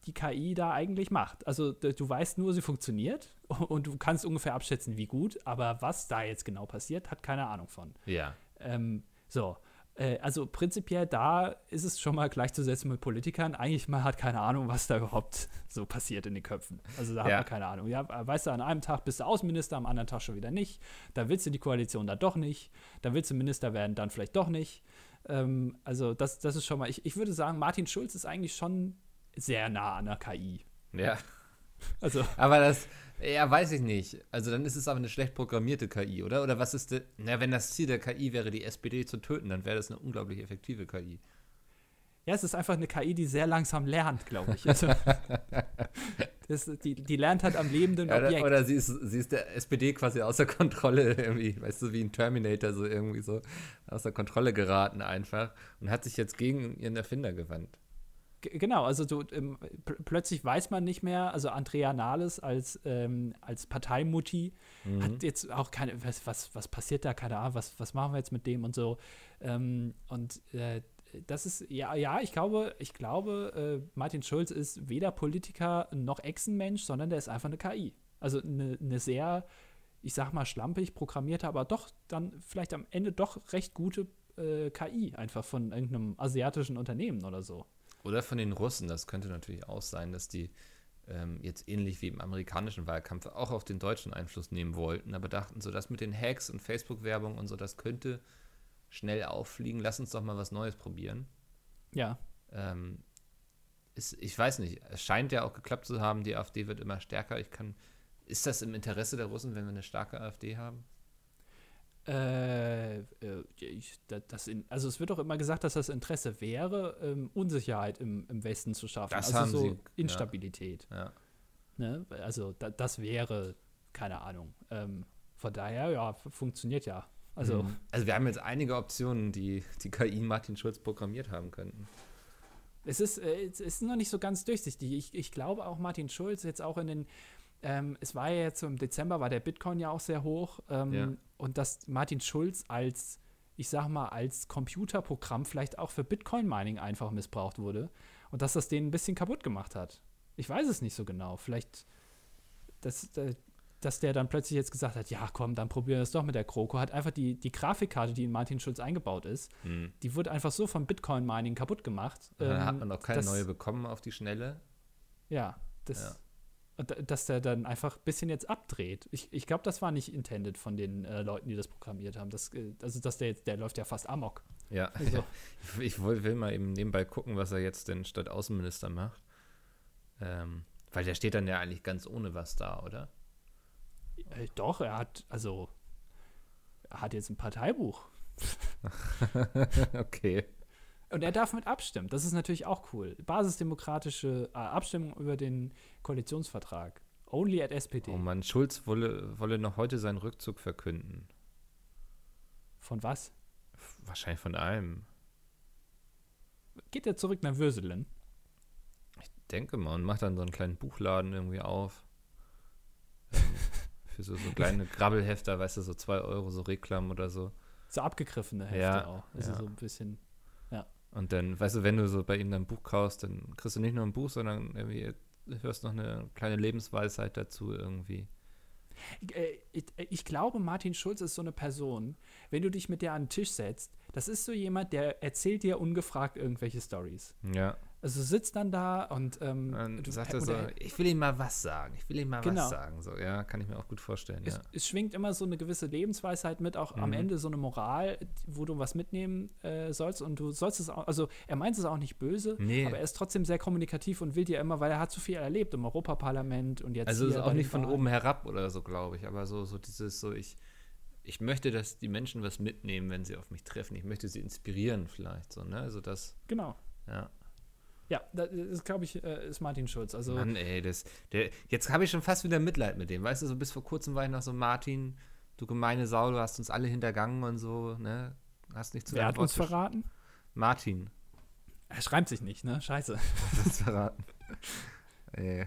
die KI da eigentlich macht. Also du weißt nur, sie funktioniert <laughs> und du kannst ungefähr abschätzen, wie gut, aber was da jetzt genau passiert, hat keine Ahnung von. Ja. Ähm, so. Äh, also prinzipiell da ist es schon mal gleichzusetzen mit Politikern. Eigentlich man hat keine Ahnung, was da überhaupt so passiert in den Köpfen. Also da hat Ja. man keine Ahnung. Ja, weißt du, an einem Tag bist du Außenminister, am anderen Tag schon wieder nicht. Da willst du die Koalition dann doch nicht. Da willst du Minister werden, dann vielleicht doch nicht. Ähm, also das, das ist schon mal, ich, ich würde sagen, Martin Schulz ist eigentlich schon sehr nah an der KI. Ja. Also Aber das, ja, weiß ich nicht. Also dann ist es aber eine schlecht programmierte KI, oder? Oder was ist de, na, wenn das Ziel der KI wäre, die SPD zu töten, dann wäre das eine unglaublich effektive KI. Ja, es ist einfach eine KI, die sehr langsam lernt, glaube ich. Also, <laughs> das, die, die lernt halt am lebenden Ja, oder, Objekt. oder sie ist, sie ist der SPD quasi außer Kontrolle irgendwie, weißt du, wie ein Terminator so irgendwie so außer Kontrolle geraten einfach und hat sich jetzt gegen ihren Erfinder gewandt. Genau, also du, ähm, pl plötzlich weiß man nicht mehr, also Andrea Nahles als, ähm, als Parteimutti Mhm. hat jetzt auch keine, was, was, was passiert da, keine Ahnung, was, was machen wir jetzt mit dem und so. Ähm, und äh, das ist, ja, ja, ich glaube, ich glaube, äh, Martin Schulz ist weder Politiker noch Echsenmensch, sondern der ist einfach eine KI. Also eine, eine sehr, ich sag mal, schlampig programmierte, aber doch dann vielleicht am Ende doch recht gute äh, KI, einfach von irgendeinem asiatischen Unternehmen oder so. Oder von den Russen, das könnte natürlich auch sein, dass die ähm, jetzt ähnlich wie im amerikanischen Wahlkampf auch auf den deutschen Einfluss nehmen wollten, aber dachten so, das mit den Hacks und Facebook-Werbung und so, das könnte schnell auffliegen, lass uns doch mal was Neues probieren. Ja, Ähm, ist, ich weiß nicht, es scheint ja auch geklappt zu haben, die AfD wird immer stärker. Ich kann, ist das im Interesse der Russen, wenn wir eine starke AfD haben? Äh, äh, ich, da- das in, also es wird doch immer gesagt, dass das Interesse wäre, ähm, Unsicherheit im, im Westen zu schaffen. Das also haben so sie, ja. Instabilität. Ja. Ne? Also da, das wäre, keine Ahnung. Ähm, von daher, ja, funktioniert ja. Also Mhm. also wir haben jetzt einige Optionen, die die KI Martin Schulz programmiert haben könnten. es ist, äh, es ist noch nicht so ganz durchsichtig. Ich, ich glaube auch Martin Schulz jetzt auch in den, ähm, es war ja jetzt so im Dezember, war der Bitcoin ja auch sehr hoch. Ähm, Ja. Und dass Martin Schulz als, ich sag mal, als Computerprogramm vielleicht auch für Bitcoin-Mining einfach missbraucht wurde. Und dass das den ein bisschen kaputt gemacht hat. Ich weiß es nicht so genau. Vielleicht, dass, äh, dass der dann plötzlich jetzt gesagt hat, ja komm, dann probieren wir es doch mit der Kroko. Hat einfach die, die Grafikkarte, die in Martin Schulz eingebaut ist, Mhm. die wurde einfach so vom Bitcoin-Mining kaputt gemacht. Dann hat ähm, man noch keine das- neue bekommen auf die Schnelle. Ja, das, Ja. Dass der dann einfach ein bisschen jetzt abdreht. Ich, ich glaube, das war nicht intended von den äh, Leuten, die das programmiert haben. Das, äh, also, dass der jetzt, der läuft ja fast amok. Ja. Also, <laughs> Ich will, will mal eben nebenbei gucken, was er jetzt denn statt Außenminister macht. Ähm, weil der steht dann ja eigentlich ganz ohne was da, oder? äh, doch, er hat, also, er hat jetzt ein Parteibuch. <laughs> okay. Und er darf mit abstimmen. Das ist natürlich auch cool. Basisdemokratische äh, Abstimmung über den Koalitionsvertrag. Only at SPD. Oh Mann, Schulz wolle, wolle noch heute seinen Rückzug verkünden. Von was? Wahrscheinlich von allem. Geht er zurück nach Würselen? Denke mal, und macht dann so einen kleinen Buchladen irgendwie auf. <laughs> Für so, so kleine Grabbelhefter, weißt du, so 2 Euro, so Reklam oder so. so abgegriffene Hefte Ja, auch. Also ja. so ein bisschen. Und dann, weißt du, wenn du so bei ihm ein Buch kaufst, dann kriegst du nicht nur ein Buch, sondern irgendwie hörst noch eine kleine Lebensweisheit dazu irgendwie. Äh, Ich, ich glaube, Martin Schulz ist so eine Person, wenn du dich mit der an den Tisch setzt, das ist so jemand, der erzählt dir ungefragt irgendwelche Stories. Ja. Also sitzt dann da und ähm, Dann du- sagt er so, ich will ihm mal was sagen, ich will ihm mal Genau. was sagen. So, ja, kann ich mir auch gut vorstellen, es, ja. es schwingt immer so eine gewisse Lebensweisheit mit, auch am Mhm. Ende so eine Moral, wo du was mitnehmen äh, sollst und du sollst es auch, also er meint es auch nicht böse, Nee. aber er ist trotzdem sehr kommunikativ und will dir immer, weil er hat so viel erlebt im Europaparlament und jetzt Also auch nicht von oben herab oder so, glaube ich, aber so, so dieses, so ich, ich möchte, dass die Menschen was mitnehmen, wenn sie auf mich treffen. Ich möchte sie inspirieren vielleicht, so, ne? Also das, Genau. ja. Ja, das ist, glaube ich, äh, ist Martin Schulz. Also Mann, ey, das, der, jetzt habe ich schon fast wieder Mitleid mit dem. Weißt du, so bis vor kurzem war ich noch so, Martin, du gemeine Sau, du hast uns alle hintergangen und so, ne? Hast nicht zu wer hat uns verraten? Martin. Er schreibt sich nicht, ne? Scheiße. <laughs> Hat uns verraten. Ey,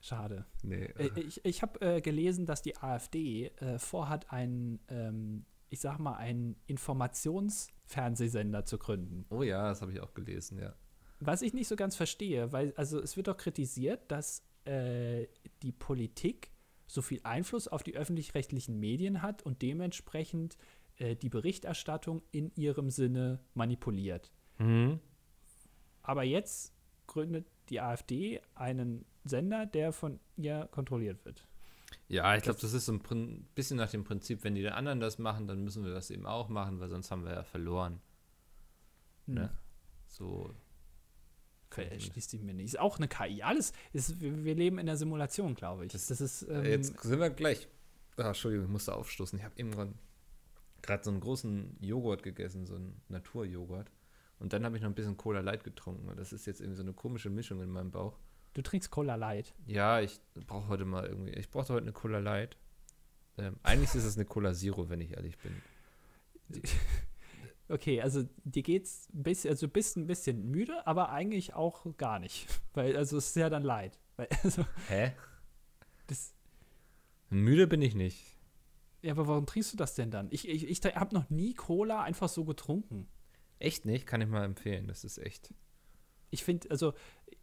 Schade. nee. Äh, Ich, ich habe äh, gelesen, dass die AfD äh, vorhat, einen, ähm, ich sag mal, einen Informationsfernsehsender zu gründen. oh ja, das habe ich auch gelesen, ja. Was ich nicht so ganz verstehe, weil, also es wird doch kritisiert, dass äh, die Politik so viel Einfluss auf die öffentlich-rechtlichen Medien hat und dementsprechend äh, die Berichterstattung in ihrem Sinne manipuliert. Mhm. Aber jetzt gründet die AfD einen Sender, der von ihr kontrolliert wird. Ja, ich glaube, das ist so ein bisschen nach dem Prinzip, wenn die anderen das machen, dann müssen wir das eben auch machen, weil sonst haben wir ja verloren. Ne? So. Erschließt sich mir nicht. Ist auch eine KI. Alles ist, wir, wir leben in der Simulation, glaube ich. Das- Das, ist. Ähm, Jetzt sind wir gleich. Ah, Entschuldigung, ich musste aufstoßen. Ich habe eben gerade so einen großen Joghurt gegessen, so einen Naturjoghurt. Und dann habe ich noch ein bisschen Cola Light getrunken. Und das ist jetzt irgendwie so eine komische Mischung in meinem Bauch. du trinkst Cola Light. Ja, ich brauche heute mal irgendwie. Ich brauchte heute eine Cola Light. Ähm, eigentlich ist es eine Cola Zero, wenn ich ehrlich bin. <laughs> Okay, also dir geht's ein bisschen, also du bist ein bisschen müde, aber eigentlich auch gar nicht. <laughs> Weil, also es ist ja dann Light. Weil, <laughs> also, Hä? das, Müde bin ich nicht. ja, aber warum trinkst du das denn dann? Ich, ich, ich habe noch nie Cola einfach so getrunken. Echt nicht? Kann ich mal empfehlen. Das ist echt. Ich finde, also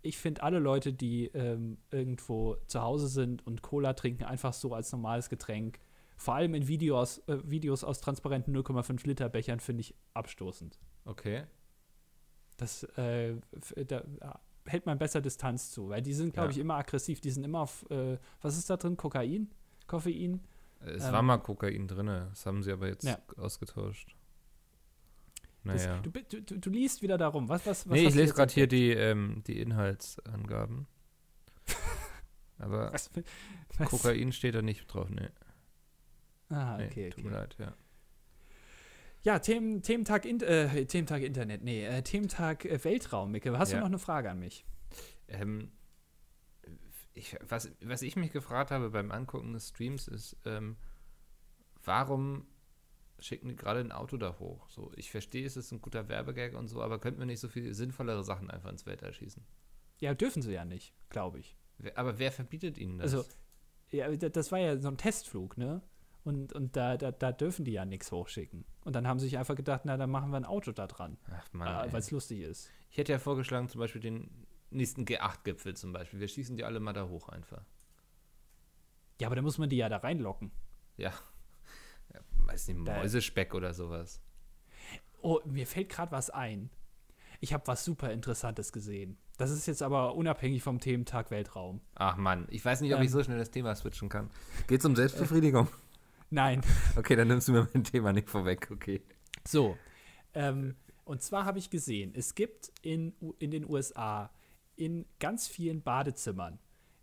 ich finde alle Leute, die ähm, irgendwo zu Hause sind und Cola trinken, einfach so als normales Getränk, vor allem in Videos, äh, Videos aus transparenten 0,5 Liter Bechern, finde ich abstoßend. Okay. Das äh, da äh, hält man besser Distanz zu, weil die sind, glaube Ja. ich, immer aggressiv. Die sind immer auf, äh, was ist da drin? Kokain? Koffein? Es Ähm, war mal Kokain drin. Das haben sie aber jetzt Ja. ausgetauscht. Das, Naja. du, bi- du, du, du liest wieder darum. Was, was, was nee, ich lese gerade hier die, ähm, die Inhaltsangaben. <laughs> Aber Was? Kokain steht da nicht drauf, nee. Ah, nee okay, Tut mir okay. leid, ja. Ja, Themen, Thementag, in, äh, Thementag Internet, nee, äh, Thementag äh, Weltraum, Micke. Hast Ja. du noch eine Frage an mich? Ähm, ich, was, was ich mich gefragt habe beim Angucken des Streams ist, ähm, warum schicken die gerade ein Auto da hoch? So, ich verstehe, es ist ein guter Werbegag und so, aber könnten wir nicht so viel sinnvollere Sachen einfach ins Weltall schießen? Ja, dürfen sie ja nicht, glaube ich. Aber wer verbietet ihnen das? Also, ja, das war ja so ein Testflug, ne? Und, und da, da, da dürfen die ja nichts hochschicken. Und dann haben sie sich einfach gedacht, na, dann machen wir ein Auto da dran, Ach Mann, äh, weil es lustig ist. Ich hätte ja vorgeschlagen, zum Beispiel den nächsten G8-Gipfel zum Beispiel. Wir schießen die alle mal da hoch einfach. Ja, aber dann muss man die ja da reinlocken. Ja. ja weiß nicht, Mäusespeck oder sowas. Oh, mir fällt gerade was ein. Ich habe was super Interessantes gesehen. Das ist jetzt aber unabhängig vom Thementag Weltraum. Ach Mann, ich weiß nicht, ob Ähm. ich so schnell das Thema switchen kann. Geht's um <laughs> Selbstbefriedigung? Nein, Okay, dann nimmst du mir mein Thema nicht vorweg, okay. So, ähm, und zwar habe ich gesehen, es gibt in, in den USA in ganz vielen Badezimmern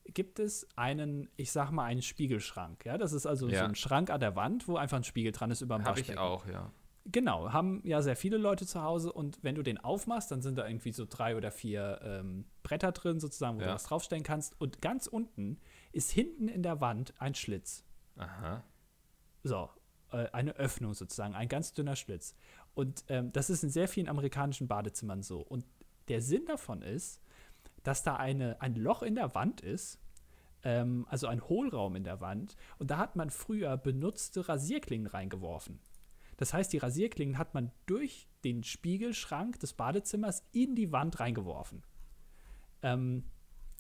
gibt es einen, ich sag mal, einen Spiegelschrank. Ja, das ist also Ja. so ein Schrank an der Wand, wo einfach ein Spiegel dran ist über dem Habe ich auch, ja. Genau, haben ja sehr viele Leute zu Hause und wenn du den aufmachst, dann sind da irgendwie so drei oder vier ähm, Bretter drin, sozusagen, wo Ja. du was draufstellen kannst. Und ganz unten ist hinten in der Wand ein Schlitz. Aha. So, äh, eine Öffnung sozusagen, ein ganz dünner Schlitz. Und ähm, das ist in sehr vielen amerikanischen Badezimmern so. Und der Sinn davon ist, dass da eine, ein Loch in der Wand ist, ähm, also ein Hohlraum in der Wand. Und da hat man früher benutzte Rasierklingen reingeworfen. Das heißt, die Rasierklingen hat man durch den Spiegelschrank des Badezimmers in die Wand reingeworfen. Ähm,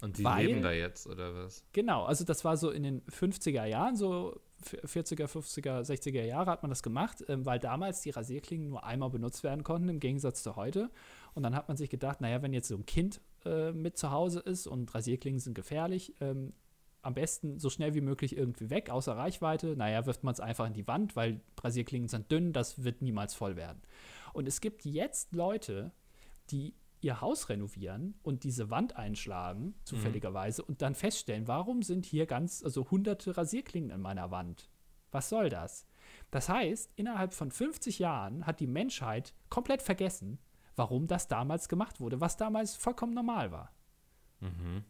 Und die weil- leben da jetzt, oder was? Genau, also das war so in den 50er Jahren, so 40er, 50er, 60er Jahre hat man das gemacht, ähm, weil damals die Rasierklingen nur einmal benutzt werden konnten, im Gegensatz zu heute. Und dann hat man sich gedacht, naja, wenn jetzt so ein Kind äh, mit zu Hause ist und Rasierklingen sind gefährlich, ähm, am besten so schnell wie möglich irgendwie weg, außer Reichweite. Naja, wirft man es einfach in die Wand, weil Rasierklingen sind dünn, das wird niemals voll werden. Und es gibt jetzt Leute, die ihr Haus renovieren und diese Wand einschlagen, zufälligerweise, und dann feststellen, warum sind hier ganz, also hunderte Rasierklingen in meiner Wand? Was soll das? Das heißt, innerhalb von 50 Jahren hat die Menschheit komplett vergessen, warum das damals gemacht wurde, was damals vollkommen normal war. Mhm.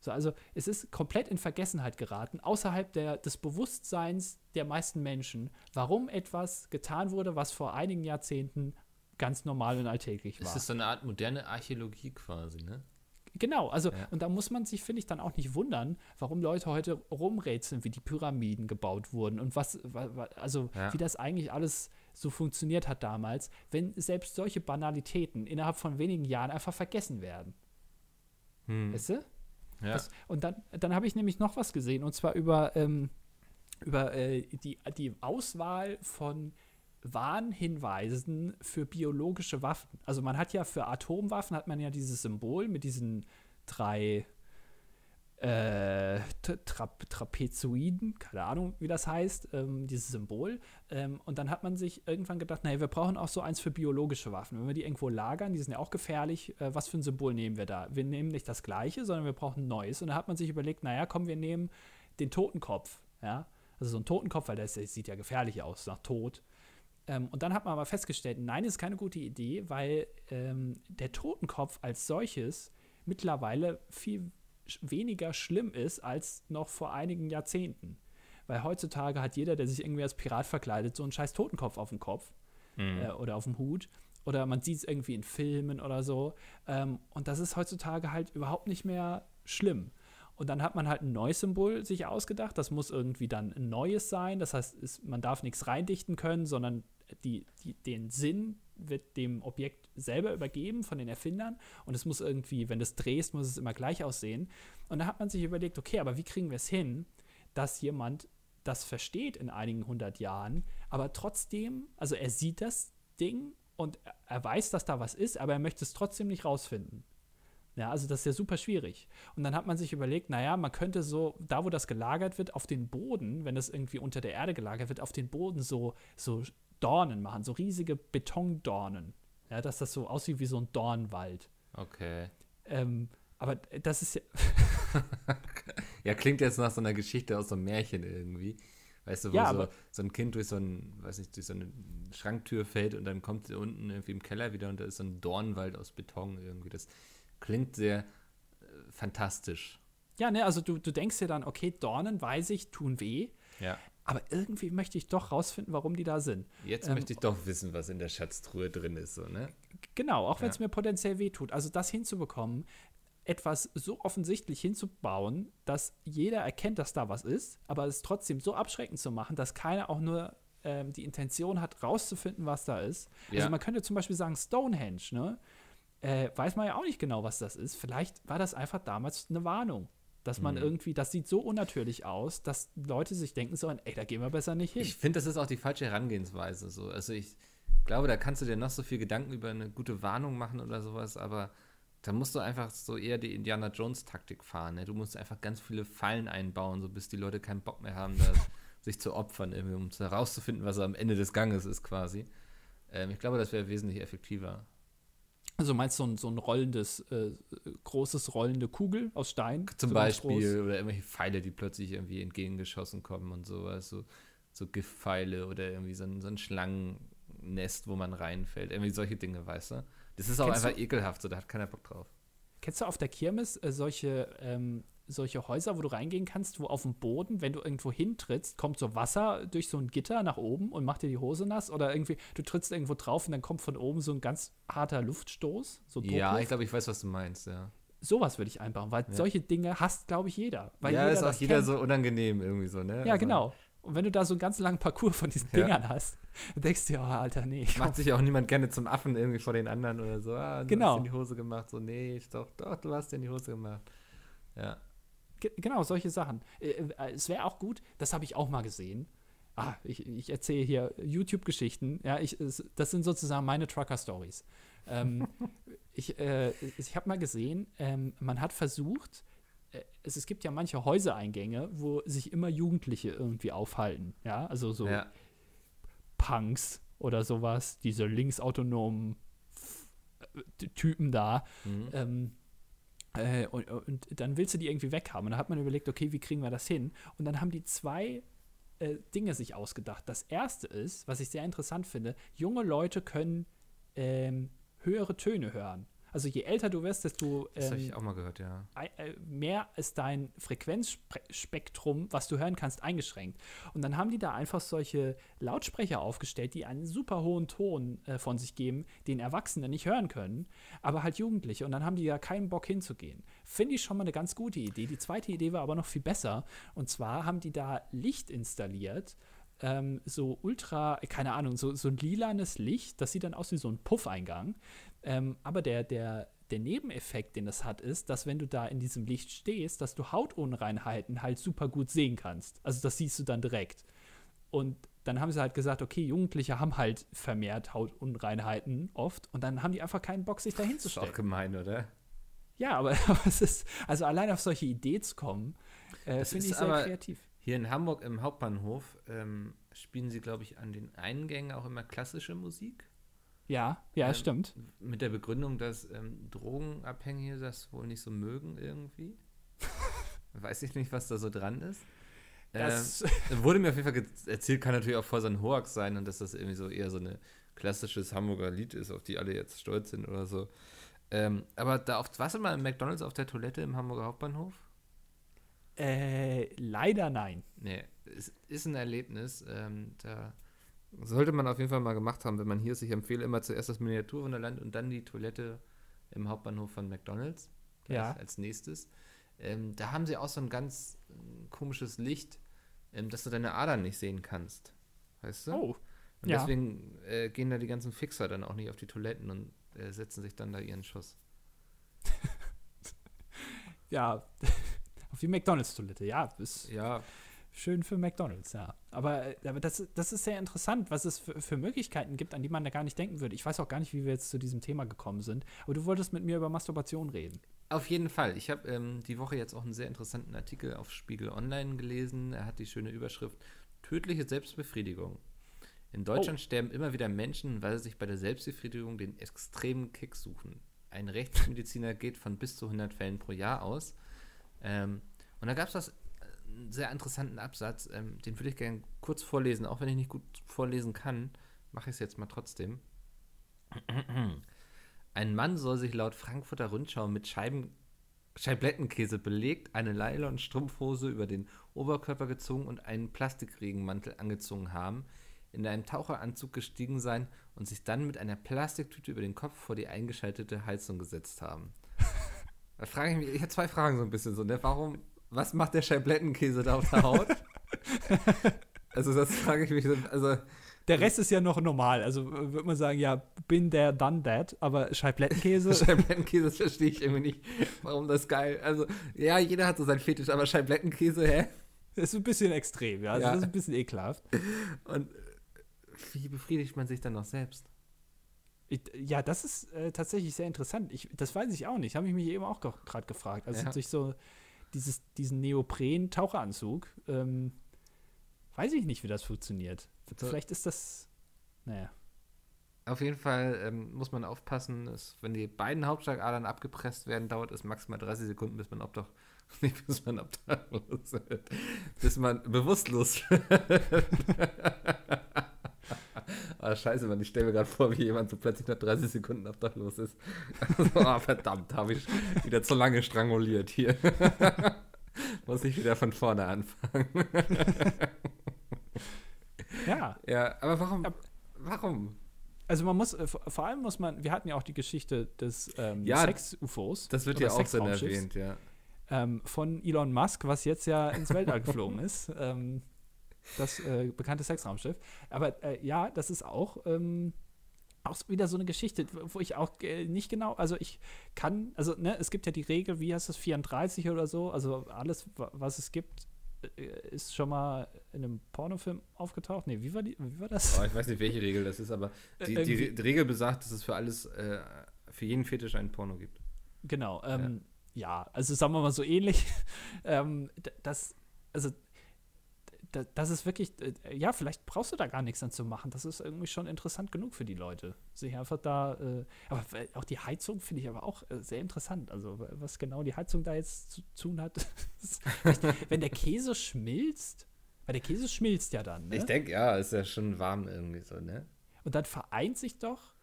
So, also es ist komplett in Vergessenheit geraten, außerhalb der, des Bewusstseins der meisten Menschen, warum etwas getan wurde, was vor einigen Jahrzehnten ganz normal und alltäglich war. Es ist so eine Art moderne Archäologie quasi, ne? Genau, also Ja. und da muss man sich, finde ich, dann auch nicht wundern, warum Leute heute rumrätseln, wie die Pyramiden gebaut wurden und was, wa- wa- also Ja. wie das eigentlich alles so funktioniert hat damals, wenn selbst solche Banalitäten innerhalb von wenigen Jahren einfach vergessen werden. Hm. Weißt du? Ja. Das, und dann, dann habe ich nämlich noch was gesehen, und zwar über, ähm, über äh, die, die Auswahl von Warnhinweisen für biologische Waffen. Also man hat ja für Atomwaffen hat man ja dieses Symbol mit diesen drei äh, Tra Trapezoiden, keine Ahnung, wie das heißt, ähm, dieses Symbol. Ähm, und dann hat man sich irgendwann gedacht, naja, wir brauchen auch so eins für biologische Waffen. Wenn wir die irgendwo lagern, die sind ja auch gefährlich, äh, was für ein Symbol nehmen wir da? Wir nehmen nicht das gleiche, sondern wir brauchen ein neues. Und da hat man sich überlegt, naja, komm, wir nehmen den Totenkopf, ja. Also so ein Totenkopf, weil das, das sieht ja gefährlich aus, nach Tod. Ähm, und dann hat man aber festgestellt, nein, das ist keine gute Idee, weil ähm, der Totenkopf als solches mittlerweile viel weniger schlimm ist als noch vor einigen Jahrzehnten. Weil heutzutage hat jeder, der sich irgendwie als Pirat verkleidet, so einen scheiß Totenkopf auf dem Kopf Mhm. äh, oder auf dem Hut. Oder man sieht es irgendwie in Filmen oder so. Ähm, und das ist heutzutage halt überhaupt nicht mehr schlimm. Und dann hat man halt ein neues Symbol sich ausgedacht. Das muss irgendwie dann ein neues sein. Das heißt, es, man darf nichts reindichten können, sondern die, die, den Sinn wird dem Objekt selber übergeben von den Erfindern. Und es muss irgendwie, wenn du es drehst, muss es immer gleich aussehen. Und da hat man sich überlegt, okay, aber wie kriegen wir es hin, dass jemand das versteht in einigen hundert Jahren, aber trotzdem, also er sieht das Ding und er- weiß, dass da was ist, aber er möchte es trotzdem nicht rausfinden. Ja, also das ist ja super schwierig. Und dann hat man sich überlegt, naja, man könnte so, da wo das gelagert wird, auf den Boden, wenn das irgendwie unter der Erde gelagert wird, auf den Boden so, so Dornen machen, so riesige Betondornen. Ja, dass das so aussieht wie so ein Dornwald. Okay. Ähm, aber das ist ja, <laughs> Ja, klingt jetzt nach so einer Geschichte aus so einem Märchen irgendwie. Weißt du, wo Ja, so, so ein Kind durch so ein, weiß nicht, durch so eine Schranktür fällt und dann kommt sie unten irgendwie im Keller wieder und da ist so ein Dornwald aus Beton irgendwie. Das klingt sehr äh, fantastisch. ja, ne, also du, du denkst dir dann, okay, Dornen, weiß ich, tun weh, Ja. Aber irgendwie möchte ich doch rausfinden, warum die da sind. Jetzt Ähm, möchte ich doch wissen, was in der Schatztruhe drin ist, so, ne? Genau, auch wenn es Ja. mir potenziell wehtut. Also das hinzubekommen, etwas so offensichtlich hinzubauen, dass jeder erkennt, dass da was ist, aber es trotzdem so abschreckend zu machen, dass keiner auch nur ähm, die Intention hat, rauszufinden, was da ist. Ja. Also man könnte zum Beispiel sagen, Stonehenge, ne? Äh, weiß man ja auch nicht genau, was das ist. Vielleicht war das einfach damals eine Warnung. Dass man Mhm. irgendwie, das sieht so unnatürlich aus, dass Leute sich denken sollen, ey, da gehen wir besser nicht hin. Ich finde, das ist auch die falsche Herangehensweise. So. Also ich glaube, da kannst du dir noch so viel Gedanken über eine gute Warnung machen oder sowas, aber da musst du einfach so eher die Indiana Jones-Taktik fahren. Ne? Du musst einfach ganz viele Fallen einbauen, so bis die Leute keinen Bock mehr haben, <laughs> sich zu opfern, irgendwie, um herauszufinden, was am Ende des Ganges ist quasi. Ähm, ich glaube, das wäre wesentlich effektiver. Also meinst du so ein, so ein rollendes, äh, großes rollende Kugel aus Stein? Zum so Beispiel, oder irgendwelche Pfeile, die plötzlich irgendwie entgegengeschossen kommen und sowas, so, so Giftpfeile oder irgendwie so ein, so ein Schlangennest, wo man reinfällt. Irgendwie solche Dinge, weißt du? Das ist auch Kennst einfach du- ekelhaft, so, da hat keiner Bock drauf. Kennst du auf der Kirmes äh, solche, ähm, solche Häuser, wo du reingehen kannst, wo auf dem Boden, wenn du irgendwo hintrittst, kommt so Wasser durch so ein Gitter nach oben und macht dir die Hose nass? Oder irgendwie, du trittst irgendwo drauf und dann kommt von oben so ein ganz harter Luftstoß? So Ja, ich glaube, ich weiß, was du meinst, ja. Sowas würde ich einbauen, weil Ja. solche Dinge hasst, glaube ich, jeder. Weil ja, jeder ist auch jeder kennt. so unangenehm irgendwie so, ne? Ja, Also, genau. Und wenn du da so einen ganz langen Parcours von diesen Ja. Dingern hast, denkst du dir, oh, Alter, nee. Macht sich auch niemand gerne zum Affen irgendwie vor den anderen oder so. Ah, du Genau. hast dir in die Hose gemacht. So, nee, ich doch, doch, du hast dir in die Hose gemacht. Ja. Ge- Genau, solche Sachen. Äh, äh, es wäre auch gut, das habe ich auch mal gesehen. Ah, ich, ich erzähle hier YouTube-Geschichten. Ja, ich, das sind sozusagen meine Trucker-Stories. Ähm, <laughs> ich äh, ich habe mal gesehen, ähm, man hat versucht, äh, es, es gibt ja manche Häusereingänge, wo sich immer Jugendliche irgendwie aufhalten. Ja, also so ja. Punks oder sowas, diese linksautonomen Typen da. Mhm. Ähm, äh, und, und dann willst du die irgendwie weghaben. Und dann hat man überlegt, okay, wie kriegen wir das hin? Und dann haben die zwei äh, Dinge sich ausgedacht. Das erste ist, was ich sehr interessant finde, junge Leute können ähm, höhere Töne hören. Also je älter du wirst, desto ähm, ich auch mal gehört, ja. äh, mehr ist dein Frequenzspektrum, was du hören kannst, eingeschränkt. Und dann haben die da einfach solche Lautsprecher aufgestellt, die einen super hohen Ton äh, von sich geben, den Erwachsene nicht hören können, aber halt Jugendliche. Und dann haben die ja keinen Bock hinzugehen. Finde ich schon mal eine ganz gute Idee. Die zweite Idee war aber noch viel besser. Und zwar haben die da Licht installiert. Ähm, so ultra, keine Ahnung, so, so ein lilanes Licht, das sieht dann aus wie so ein Puffeingang. Ähm, aber der, der, der Nebeneffekt, den das hat, ist, dass wenn du da in diesem Licht stehst, dass du Hautunreinheiten halt super gut sehen kannst. Also das siehst du dann direkt. Und dann haben sie halt gesagt, okay, Jugendliche haben halt vermehrt Hautunreinheiten oft und dann haben die einfach keinen Bock, sich da Das ist auch hinzustellen. gemein, oder? Ja, aber, <laughs> aber es ist, also allein auf solche Idee zu kommen, äh, Das finde ich sehr kreativ. Hier in Hamburg im Hauptbahnhof ähm, spielen sie, glaube ich, an den Eingängen auch immer klassische Musik. Ja, ja, Ähm, stimmt. Mit der Begründung, dass ähm, Drogenabhängige das wohl nicht so mögen irgendwie. <laughs> Weiß ich nicht, was da so dran ist. Das, Ähm, wurde mir auf jeden Fall erzählt, kann natürlich auch voll so ein Hoax sein und dass das irgendwie so eher so ein klassisches Hamburger Lied ist, auf die alle jetzt stolz sind oder so. Ähm, aber da auf, warst du mal im McDonalds auf der Toilette im Hamburger Hauptbahnhof? äh, leider nein. Nee, es ist ein Erlebnis. Ähm, da sollte man auf jeden Fall mal gemacht haben, wenn man hier ist. Ich empfehle immer zuerst das Miniaturwunderland und dann die Toilette im Hauptbahnhof von McDonalds. Ja. Als nächstes. Ähm, da haben sie auch so ein ganz ähm, komisches Licht, ähm, dass du deine Adern nicht sehen kannst. Weißt du? Oh, und ja. deswegen äh, gehen da die ganzen Fixer dann auch nicht auf die Toiletten und äh, setzen sich dann da ihren Schuss. <laughs> ja. <laughs> auf die McDonalds-Toilette, ja. Ist Ja, schön für McDonalds, ja. Aber, äh, aber das, das ist sehr interessant, was es für, für Möglichkeiten gibt, an die man da gar nicht denken würde. Ich weiß auch gar nicht, wie wir jetzt zu diesem Thema gekommen sind. Aber du wolltest mit mir über Masturbation reden. Auf jeden Fall. Ich habe ähm, die Woche jetzt auch einen sehr interessanten Artikel auf Spiegel Online gelesen. Er hat die schöne Überschrift Tödliche Selbstbefriedigung. In Deutschland sterben immer wieder Menschen, weil sie sich bei der Selbstbefriedigung den extremen Kick suchen. Ein Rechtsmediziner geht von bis zu 100 Fällen pro Jahr aus. Ähm, und da gab es das einen sehr interessanten Absatz, ähm, den würde ich gerne kurz vorlesen, auch wenn ich nicht gut vorlesen kann, mache ich es jetzt mal trotzdem. <clears throat> Ein Mann soll sich laut Frankfurter Rundschau mit Scheiben, Scheiblettenkäse belegt, eine Nylon-Strumpfhose über den Oberkörper gezogen und einen Plastikregenmantel angezogen haben, in einem Taucheranzug gestiegen sein und sich dann mit einer Plastiktüte über den Kopf vor die eingeschaltete Heizung gesetzt haben. <laughs> Da frage ich mich, ich habe zwei Fragen so ein bisschen so, ne? Warum, was macht der Scheiblettenkäse da auf der Haut? <laughs> also das frage ich mich, so, also Der Rest ist ja noch normal. Also würde man sagen, ja, bin der, done that. Aber Scheiblettenkäse, <laughs> Scheiblettenkäse, das verstehe ich irgendwie nicht, warum das geil. Also, ja, jeder hat so seinen Fetisch, aber Scheiblettenkäse, hä? ist ein bisschen extrem, ja. Also Ja. Das ist ein bisschen ekelhaft. Und wie befriedigt man sich dann noch selbst? Ja, das ist äh, tatsächlich sehr interessant. Ich, das weiß ich auch nicht. Habe ich mich eben auch gerade gefragt. Also Ja. durch so dieses, diesen Neopren-Taucheranzug, ähm, weiß ich nicht, wie das funktioniert. Vielleicht ist das, naja. Auf jeden Fall ähm, muss man aufpassen, dass, wenn die beiden Hauptschlagadern abgepresst werden, dauert es maximal 30 Sekunden, bis man obdach, <laughs> nicht bis man obdachlos wird, bis man bewusstlos wird. <laughs> <laughs> Ah, scheiße, Mann, ich stelle mir gerade vor, wie jemand so plötzlich nach 30 Sekunden obdachlos ist. oh, <laughs> verdammt, habe ich wieder zu lange stranguliert hier. <laughs> Muss ich wieder von vorne anfangen. Ja, ja, aber warum? Warum? also man muss, äh, vor allem muss man, wir hatten ja auch die Geschichte des ähm, Ja, Sex-UFOs. Das wird ja auch dann Sexraumschiffs, erwähnt, ja. Ähm, von Elon Musk, was jetzt ja ins Weltall geflogen ist. Ähm, das äh, bekannte Sexraumschiff. Aber äh, ja, das ist auch, ähm, auch wieder so eine Geschichte, wo ich auch äh, nicht genau, also ich kann, also ne, es gibt ja die Regel, wie heißt das, 34 oder so, also alles, was es gibt, äh, ist schon mal in einem Pornofilm aufgetaucht. Nee, wie war, die, wie war das? Oh, ich weiß nicht, welche Regel das ist, aber die, Äh, die, die Regel besagt, dass es für alles, äh, für jeden Fetisch einen Porno gibt. Genau, ähm, ja. also sagen wir mal so ähnlich. <laughs> ähm, das, also, das ist wirklich, äh, ja, vielleicht brauchst du da gar nichts dann zu machen. Das ist irgendwie schon interessant genug für die Leute. Sich einfach da, äh, aber auch die Heizung finde ich aber auch äh, sehr interessant. Also, was genau die Heizung da jetzt zu tun hat. <laughs> wenn der Käse schmilzt, weil der Käse schmilzt ja dann, ne? Ich denke, ja, ist ja schon warm irgendwie so, ne? Und dann vereint sich doch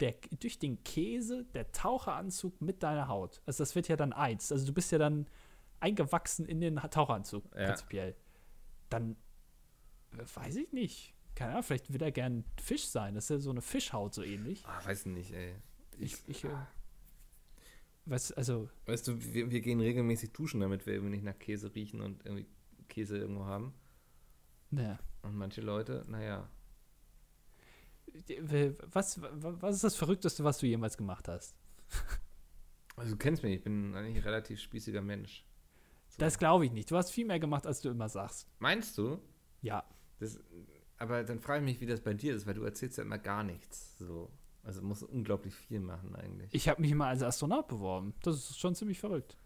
der, durch den Käse der Taucheranzug mit deiner Haut. Also das wird ja dann eins. Also du bist ja dann eingewachsen in den Taucheranzug, Ja. prinzipiell. Dann äh, weiß ich nicht. Keine Ahnung, vielleicht will er gern Fisch sein. Das ist ja so eine Fischhaut so ähnlich. Ah, weiß nicht, ey. Ich, ich, äh, was, also, Weißt du, wir, wir gehen regelmäßig duschen, damit wir irgendwie nicht nach Käse riechen und irgendwie Käse irgendwo haben. ne. Und manche Leute, naja. Was, was ist das Verrückteste, was du jemals gemacht hast? Also du kennst mich, ich bin eigentlich ein relativ spießiger Mensch. Das glaube ich nicht. Du hast viel mehr gemacht, als du immer sagst. Meinst du? Ja. Das, aber dann frage ich mich, wie das bei dir ist, weil du erzählst ja immer gar nichts. So. Also musst unglaublich viel machen eigentlich. Ich habe mich mal als Astronaut beworben. Das ist schon ziemlich verrückt.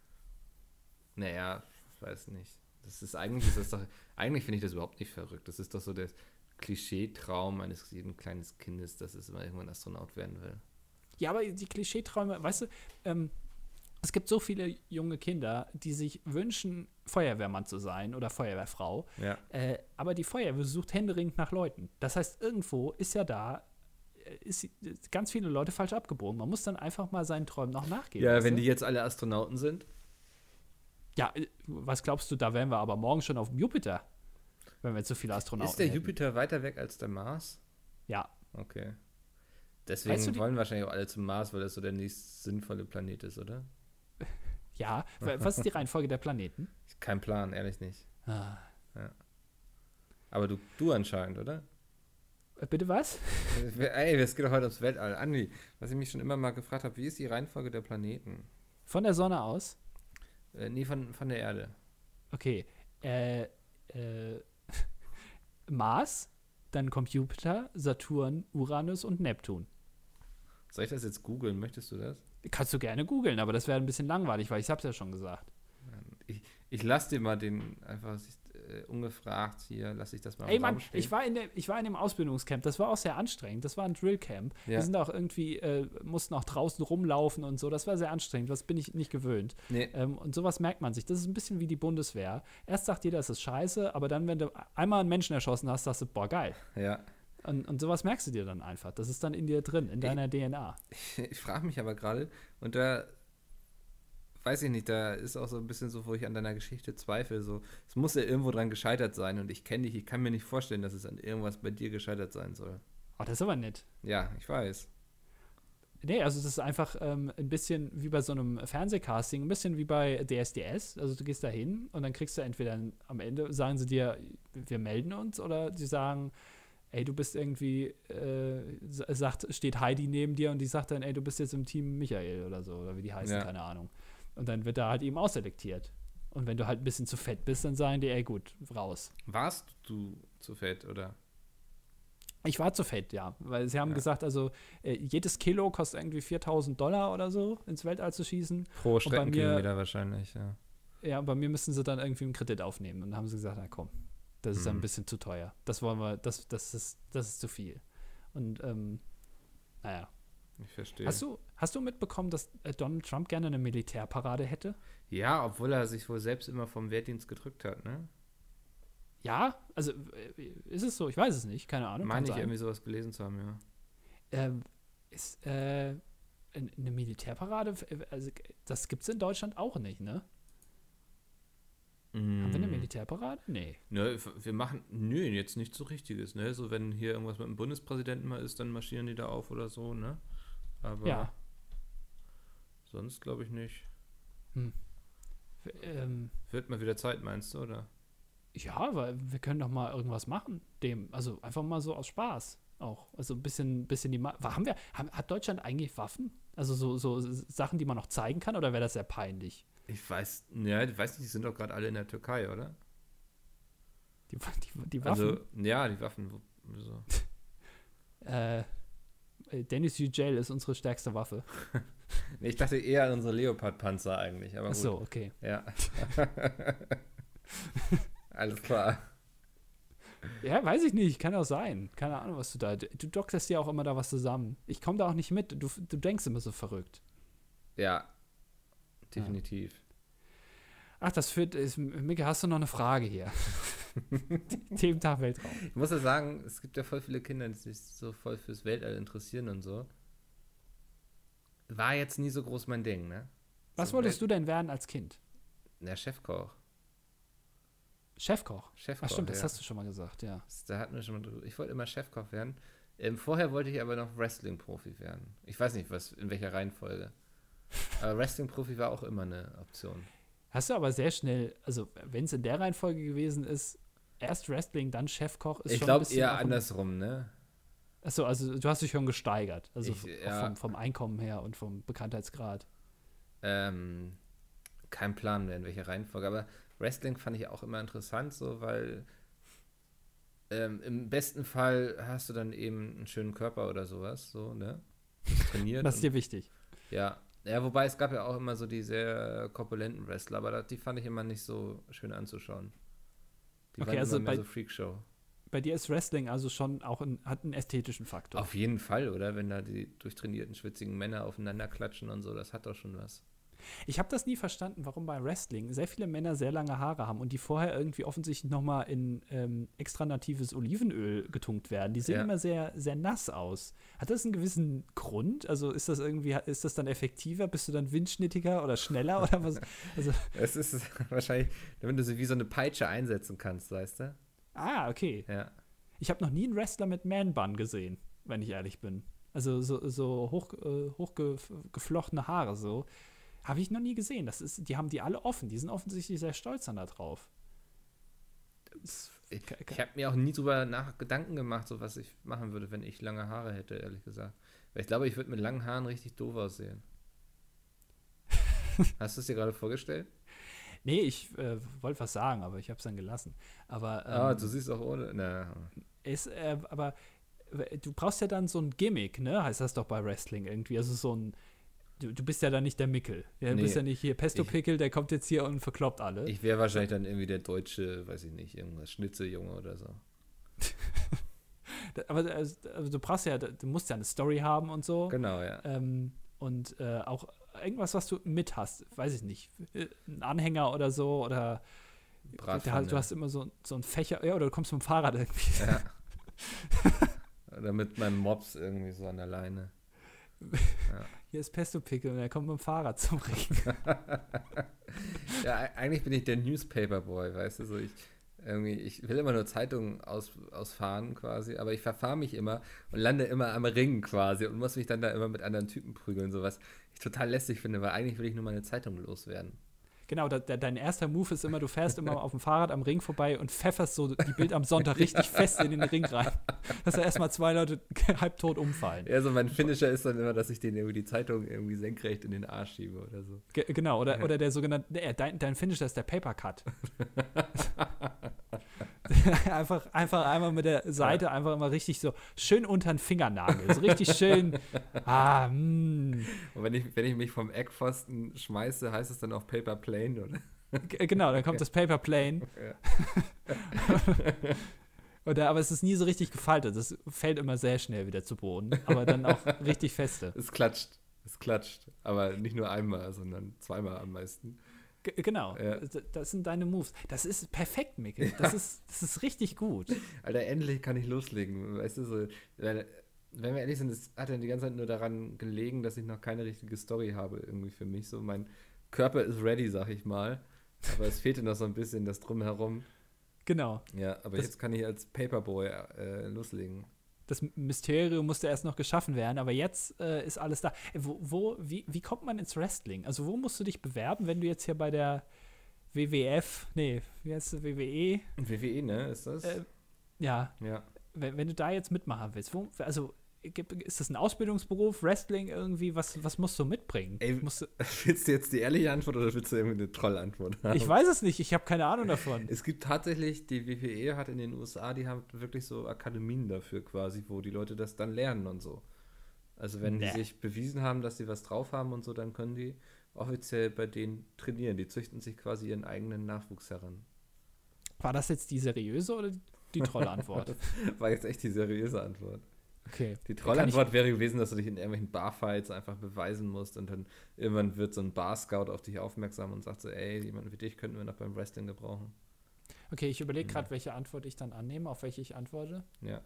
Naja, ich weiß nicht. Das ist eigentlich, ist das doch, eigentlich finde ich das überhaupt nicht verrückt. Das ist doch so der Klischee-Traum eines jeden kleines Kindes, dass es immer irgendwann Astronaut werden will. Ja, aber die Klischeeträume, weißt du, ähm, es gibt so viele junge Kinder, die sich wünschen, Feuerwehrmann zu sein oder Feuerwehrfrau. Ja. Äh, aber die Feuerwehr sucht händeringend nach Leuten. Das heißt, irgendwo ist ja da, äh, ist ganz viele Leute falsch abgebogen. Man muss dann einfach mal seinen Träumen noch nachgehen. Ja, wenn du? die jetzt alle Astronauten sind. Ja, äh, was glaubst du, da wären wir aber morgen schon auf dem Jupiter, wenn wir jetzt so viele Astronauten Ist der hätten. Jupiter weiter weg als der Mars? Ja, Okay. Deswegen Weißt du wollen wahrscheinlich auch alle zum Mars, weil das so der nächst sinnvolle Planet ist, oder? Ja. Wa- Was ist die Reihenfolge der Planeten? Kein Plan, ehrlich nicht. Ah. Aber du, du anscheinend, oder? Äh, Bitte was? Ey, es geht doch heute ums Weltall. Andi, was ich mich schon immer mal gefragt habe, wie ist die Reihenfolge der Planeten? Von der Sonne aus? Äh, nee, von, von der Erde. Okay. Äh, äh, <laughs> Mars, dann kommt Jupiter, Saturn, Uranus und Neptun. Soll ich das jetzt googeln? Möchtest du das? Kannst du gerne googeln, aber das wäre ein bisschen langweilig, weil ich hab's ja schon gesagt. Ich, ich lass dir mal den einfach äh, ungefragt hier, lass ich das mal Ey Mann, stehen. ich war, in der, ich war in dem Ausbildungscamp, das war auch sehr anstrengend. Das war ein Drillcamp. Ja. Wir sind auch irgendwie, äh, mussten auch draußen rumlaufen und so. Das war sehr anstrengend, das bin ich nicht gewöhnt. Nee, Ähm, und sowas merkt man sich. Das ist ein bisschen wie die Bundeswehr. Erst sagt jeder, es ist scheiße, aber dann, wenn du einmal einen Menschen erschossen hast, sagst du, boah, geil. ja. Und, und sowas merkst du dir dann einfach. Das ist dann in dir drin, in deiner DNA. <laughs> Ich frage mich aber gerade, und da weiß ich nicht, da ist auch so ein bisschen so, wo ich an deiner Geschichte zweifle. So, es muss ja irgendwo dran gescheitert sein und ich kenne dich, ich kann mir nicht vorstellen, dass es an irgendwas bei dir gescheitert sein soll. Oh, das ist aber nett. Ja, ich weiß. Nee, also das ist einfach ähm, ein bisschen wie bei so einem Fernsehcasting, ein bisschen wie bei DSDS. Also du gehst da hin und dann kriegst du entweder am Ende, sagen sie dir, wir melden uns, oder sie sagen, ey, du bist irgendwie, äh, sagt, steht Heidi neben dir und die sagt dann, ey, du bist jetzt im Team Michael oder so, oder wie die heißen, Ja. keine Ahnung. Und dann wird da halt eben ausselektiert. Und wenn du halt ein bisschen zu fett bist, dann sagen die, ey, gut, raus. Warst du zu fett, oder? Ich war zu fett, ja, weil sie haben Ja. gesagt, also äh, jedes Kilo kostet irgendwie 4000 Dollar oder so, ins Weltall zu schießen. Pro Streckenkilometer wahrscheinlich, ja. Ja, bei mir müssen sie dann irgendwie einen Kredit aufnehmen. Und dann haben sie gesagt, na komm, das ist dann ein Mhm. bisschen zu teuer. Das wollen wir, das, das, ist, das ist zu viel. Und ähm, naja. Ich verstehe. Hast du, hast du mitbekommen, dass äh, Donald Trump gerne eine Militärparade hätte? Ja, obwohl er sich wohl selbst immer vom Wehrdienst gedrückt hat, ne? Ja, also äh, ist es so? Ich weiß es nicht, keine Ahnung. Meine ich irgendwie sowas gelesen zu haben, ja. Ähm, ist äh, ein- eine Militärparade, also das gibt es in Deutschland auch nicht, ne? Haben wir eine Mm. Militärparade? Nee. Ne, wir machen, nö, jetzt nichts so Richtiges, ne? So, wenn hier irgendwas mit dem Bundespräsidenten mal ist, dann marschieren die da auf oder so, ne? Aber Ja. sonst glaube ich nicht. Ähm, Wird mal wieder Zeit, meinst du, oder? Ja, weil wir können doch mal irgendwas machen. Dem, also einfach mal so aus Spaß auch. Also ein bisschen, bisschen die. Ma haben wir, haben, hat Deutschland eigentlich Waffen? Also so, so Sachen, die man noch zeigen kann, oder wäre das sehr peinlich? Ich weiß, ja, ich weiß nicht, die sind doch gerade alle in der Türkei, oder? Die, die, die Waffen? Also, ja, die Waffen. So. <laughs> äh, Dennis Yücel ist unsere stärkste Waffe. <laughs> nee, ich dachte eher an unsere Leopard-Panzer eigentlich. Aber Ach so, okay. Ja. <laughs> Alles klar. Ja, weiß ich nicht. Kann auch sein. Keine Ahnung, was du da. Du dokterst ja auch immer da was zusammen. Ich komme da auch nicht mit. Du, du denkst immer so verrückt. Ja, definitiv. Ach, das führt. Ist, Micke, hast du noch eine Frage hier? <laughs> Thementag Weltraum. Ich muss ja sagen, es gibt ja voll viele Kinder, die sich so voll fürs Weltall interessieren und so. War jetzt nie so groß mein Ding, ne? Was so wolltest Welt du denn werden als Kind? Na, Chefkoch. Chefkoch. Chefkoch. Ach stimmt, ja. das hast du schon mal gesagt, ja. Da hatten wir schon mal drüber. Ich wollte immer Chefkoch werden. Ähm, vorher wollte ich aber noch Wrestling-Profi werden. Ich weiß nicht, was, in welcher Reihenfolge. <laughs> Aber Wrestling-Profi war auch immer eine Option. Hast du aber sehr schnell, also wenn es in der Reihenfolge gewesen ist, erst Wrestling, dann Chefkoch, ist ich schon Ich glaube eher andersrum, ne? Achso, also du hast dich schon gesteigert. Also ich, ja. vom, vom, Einkommen her und vom Bekanntheitsgrad. Ähm, kein Plan mehr, in welcher Reihenfolge. Aber Wrestling fand ich auch immer interessant, so, weil ähm, im besten Fall hast du dann eben einen schönen Körper oder sowas, so, ne? Trainiert. das ist dir wichtig. Ja. Ja, wobei es gab ja auch immer so die sehr korpulenten Wrestler, aber die fand ich immer nicht so schön anzuschauen. Die okay, waren also immer mehr bei, so Freakshow. Bei dir ist Wrestling also schon auch ein, hat einen ästhetischen Faktor. Auf jeden Fall, oder? Wenn da die durchtrainierten, schwitzigen Männer aufeinander klatschen und so, das hat doch schon was. Ich habe das nie verstanden, warum bei Wrestling sehr viele Männer sehr lange Haare haben und die vorher irgendwie offensichtlich nochmal in ähm, extra natives Olivenöl getunkt werden. Die sehen ja. immer sehr, sehr nass aus. Hat das einen gewissen Grund? Also ist das irgendwie, ist das dann effektiver? Bist du dann windschnittiger oder schneller oder was? <laughs> Also es ist wahrscheinlich, wenn du sie wie so eine Peitsche einsetzen kannst, weißt du? Ah, okay. Ja. Ich habe noch nie einen Wrestler mit Man-Bun gesehen, wenn ich ehrlich bin. Also so, so hoch, äh, hochgeflochtene Haare so. Habe ich noch nie gesehen. Das ist, die haben die alle offen. Die sind offensichtlich sehr stolz dann da drauf. Ich, ich habe mir auch nie drüber nach Gedanken gemacht, so was ich machen würde, wenn ich lange Haare hätte, ehrlich gesagt. Weil ich glaube, ich würde mit langen Haaren richtig doof aussehen. <laughs> Hast du es dir gerade vorgestellt? Nee, ich äh, wollte was sagen, aber ich habe es dann gelassen. Aber ah, ähm, ah, du siehst auch ohne. Na. Ist, äh, aber äh, du brauchst ja dann so ein Gimmick, ne? Heißt das doch bei Wrestling irgendwie. Also so ein du, du bist ja dann nicht der Mickel. Du nee, bist ja nicht hier Pesto-Pickel, der kommt jetzt hier und verkloppt alle. Ich wäre wahrscheinlich dann irgendwie der deutsche, weiß ich nicht, irgendwas Schnitzeljunge oder so. <laughs> aber also, also, du brauchst ja, du musst ja eine Story haben und so. Genau, ja. Ähm, und äh, auch irgendwas, was du mit hast, weiß ich nicht, ein Anhänger oder so oder Bratpfanne. du hast immer so, so ein Fächer, ja, oder du kommst mit dem Fahrrad irgendwie. Ja. <laughs> oder mit meinem Mops irgendwie so an der Leine. Ja <laughs> hier ist Pesto-Pickel und er kommt mit dem Fahrrad zum Ring. <laughs> ja, eigentlich bin ich der Newspaper-Boy, weißt du, so ich, irgendwie, ich will immer nur Zeitungen aus, ausfahren quasi, aber ich verfahre mich immer und lande immer am Ring quasi und muss mich dann da immer mit anderen Typen prügeln, so was ich total lästig finde, weil eigentlich will ich nur meine Zeitung loswerden. Genau, da, da, dein erster Move ist immer, du fährst immer auf dem Fahrrad am Ring vorbei und pfefferst so die Bild am Sonntag <laughs> richtig fest in den Ring rein. Dass da erstmal zwei Leute <laughs> halbtot umfallen. Ja, so mein Finisher ist dann immer, dass ich den irgendwie die Zeitung irgendwie senkrecht in den Arsch schiebe oder so. Ge genau, oder, ja. oder der sogenannte, äh, dein, dein Finisher ist der Paper Cut. <laughs> <laughs> einfach, einfach einmal mit der Seite einfach immer richtig so schön unter den Fingernagel. So richtig schön. <laughs> ah, mm. Und wenn ich, wenn ich mich vom Eckpfosten schmeiße, heißt es dann auch Paper Plane, oder? G genau, dann kommt <laughs> das Paper Plane. Oder, aber es ist nie so richtig gefaltet. Das fällt immer sehr schnell wieder zu Boden. Aber dann auch richtig feste. Es klatscht. Es klatscht. Aber nicht nur einmal, sondern zweimal am meisten. G genau, ja. das sind deine Moves. Das ist perfekt. Das, ja. ist, das ist richtig gut. Alter, endlich kann ich loslegen. Weißt du, so, wenn wir ehrlich sind, es hat ja die ganze Zeit nur daran gelegen, dass ich noch keine richtige Story habe, irgendwie für mich. So, mein Körper ist ready, sag ich mal. Aber es fehlte noch so ein bisschen das Drumherum. Genau. Ja, aber das, jetzt kann ich als Paperboy äh, loslegen das Mysterium musste erst noch geschaffen werden, aber jetzt äh, ist alles da. Wo, wo wie, wie kommt man ins Wrestling? Also wo musst du dich bewerben, wenn du jetzt hier bei der WWF, nee, wie heißt es, WWE? WWE, ne, ist das? Äh, ja, ja. wenn, wenn du da jetzt mitmachen willst, wo, also ist das ein Ausbildungsberuf, Wrestling irgendwie, was, was musst du mitbringen? Ey, musst du, <laughs> Willst du jetzt die ehrliche Antwort oder willst du irgendwie eine Trollantwort haben? ich weiß es nicht, ich habe keine Ahnung davon. Es gibt tatsächlich, die WWE hat in den USA, die haben wirklich so Akademien dafür quasi, wo die Leute das dann lernen und so. Also wenn Nee. die sich bewiesen haben, dass sie was drauf haben und so, dann können die offiziell bei denen trainieren. Die züchten sich quasi ihren eigenen Nachwuchs heran. War das jetzt die seriöse oder die Trollantwort? <laughs> War jetzt echt die seriöse Antwort. Okay. Die Trollantwort wäre gewesen, dass du dich in irgendwelchen Barfights einfach beweisen musst und dann irgendwann wird so ein Bar-Scout auf dich aufmerksam und sagt so, ey, jemanden wie dich könnten wir noch beim Wrestling gebrauchen. Okay, ich überlege gerade, welche Antwort ich dann annehme, auf welche ich antworte. Ja.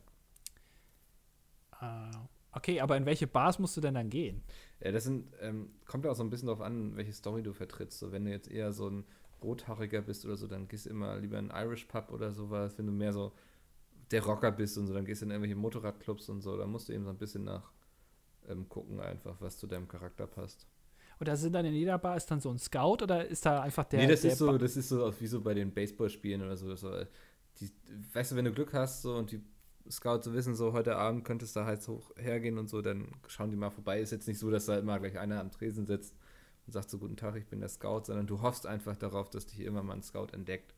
Äh, okay, aber in welche Bars musst du denn dann gehen? Ja, das sind, ähm, kommt ja auch so ein bisschen darauf an, welche Story du vertrittst. So, wenn du jetzt eher so ein Rothaariger bist oder so, dann gehst du immer lieber in einen Irish Pub oder sowas. Wenn du mehr so der Rocker bist und so, dann gehst du in irgendwelche Motorradclubs und so. Da musst du eben so ein bisschen nach ähm, gucken, einfach, was zu deinem Charakter passt. Oder sind dann in jeder Bar ist dann so ein Scout oder ist da einfach der. nee, das der ist so, Ba- das ist so wie so bei den Baseballspielen oder so. so die, weißt du, wenn du Glück hast so und die Scouts so wissen, so heute Abend könntest du halt hoch hergehen und so, dann schauen die mal vorbei. Ist jetzt nicht so, dass da immer gleich einer am Tresen sitzt und sagt so, guten Tag, ich bin der Scout, sondern du hoffst einfach darauf, dass dich immer mal ein Scout entdeckt.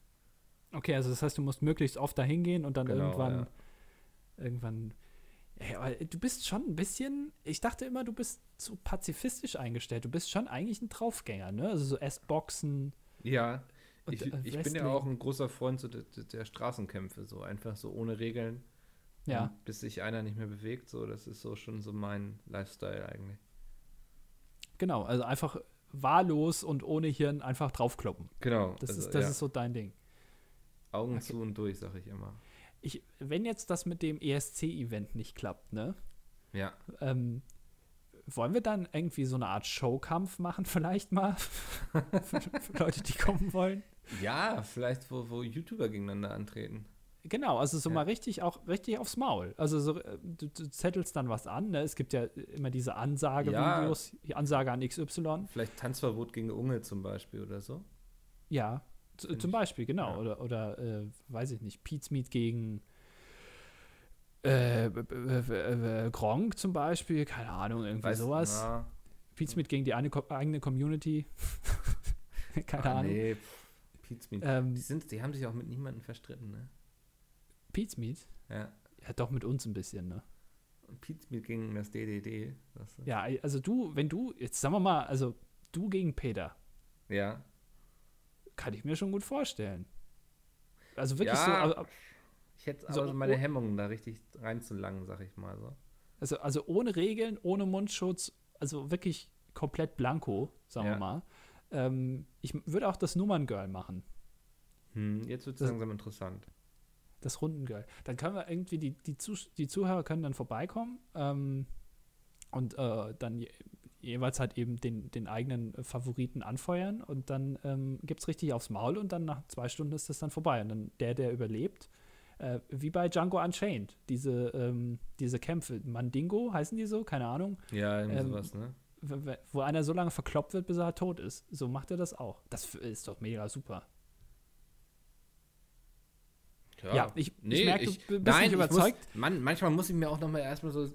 Okay, also das heißt, du musst möglichst oft da hingehen und dann Genau, irgendwann. ja. Irgendwann. Aber du bist schon ein bisschen. Ich dachte immer, du bist so pazifistisch eingestellt. Du bist schon eigentlich ein Draufgänger, ne? Also so S-Boxen. Ja, Und, ich, äh, ich bin ja auch ein großer Freund so der, der Straßenkämpfe, so einfach so ohne Regeln, Ja. bis sich einer nicht mehr bewegt, so das ist so schon so mein Lifestyle eigentlich. Genau, also einfach wahllos und ohne Hirn einfach draufkloppen. Genau, Das, also, ist, das ja, ist so dein Ding. Augen okay. zu und durch, sag ich immer. Ich, wenn jetzt das mit dem ESC-Event nicht klappt, ne? Ja, Ähm, wollen wir dann irgendwie so eine Art Showkampf machen, vielleicht mal? <laughs> für, für Leute, die kommen wollen? ja, vielleicht wo, wo YouTuber gegeneinander antreten. Genau, also so Ja. mal richtig auch richtig aufs Maul. Also so, äh, du, du zettelst dann was an. Ne? Es gibt ja immer diese Ansagevideos, die Ansage an XY. Vielleicht Tanzverbot gegen Unge zum Beispiel oder so. Ja, z- zum Beispiel, genau. ja. Oder, oder äh, weiß ich nicht, Pete's Meat gegen äh, äh, Gronk zum Beispiel, keine Ahnung, irgendwie Weiß- sowas. na, Pete's Meat gegen die eine, eigene Community. <laughs> keine ah, Ahnung. Nee, Pete's Meat. Ähm, die, sind, die haben sich auch mit niemandem verstritten, ne? Pete's Meat? Ja. Ja, doch mit uns ein bisschen, ne? Pete's Meat gegen das DDD. Das, Ja, also du, wenn du, jetzt sagen wir mal, also du gegen Peter, ja. Kann ich mir schon gut vorstellen. Also wirklich Ja, so, also, Ich hätte So, aber so meine oh- Hemmungen, da richtig reinzulangen, sag ich mal so. also, also ohne Regeln, ohne Mundschutz, also wirklich komplett blanko, sagen wir Ja. mal. Ähm, ich würde auch das Nummerngirl machen, Hm, jetzt wird es langsam interessant. das Rundengirl. Dann können wir irgendwie, die, die, Zus die Zuhörer können dann vorbeikommen ähm, und äh, dann jeweils halt eben den, den eigenen äh, Favoriten anfeuern und dann ähm, gibt es richtig aufs Maul und dann nach zwei Stunden ist das dann vorbei. Und dann der, der überlebt, äh, wie bei Django Unchained, diese, ähm, diese Kämpfe, Mandingo heißen die so, keine Ahnung, Ja, irgendwie Ähm, sowas, ne? wo einer so lange verkloppt wird, bis er tot ist. So macht er das auch. Das ist doch mega super. Ja, ich, ich merke, du b- bist nein, nicht überzeugt. Ich muss, Mann, manchmal muss ich mir auch noch mal erstmal so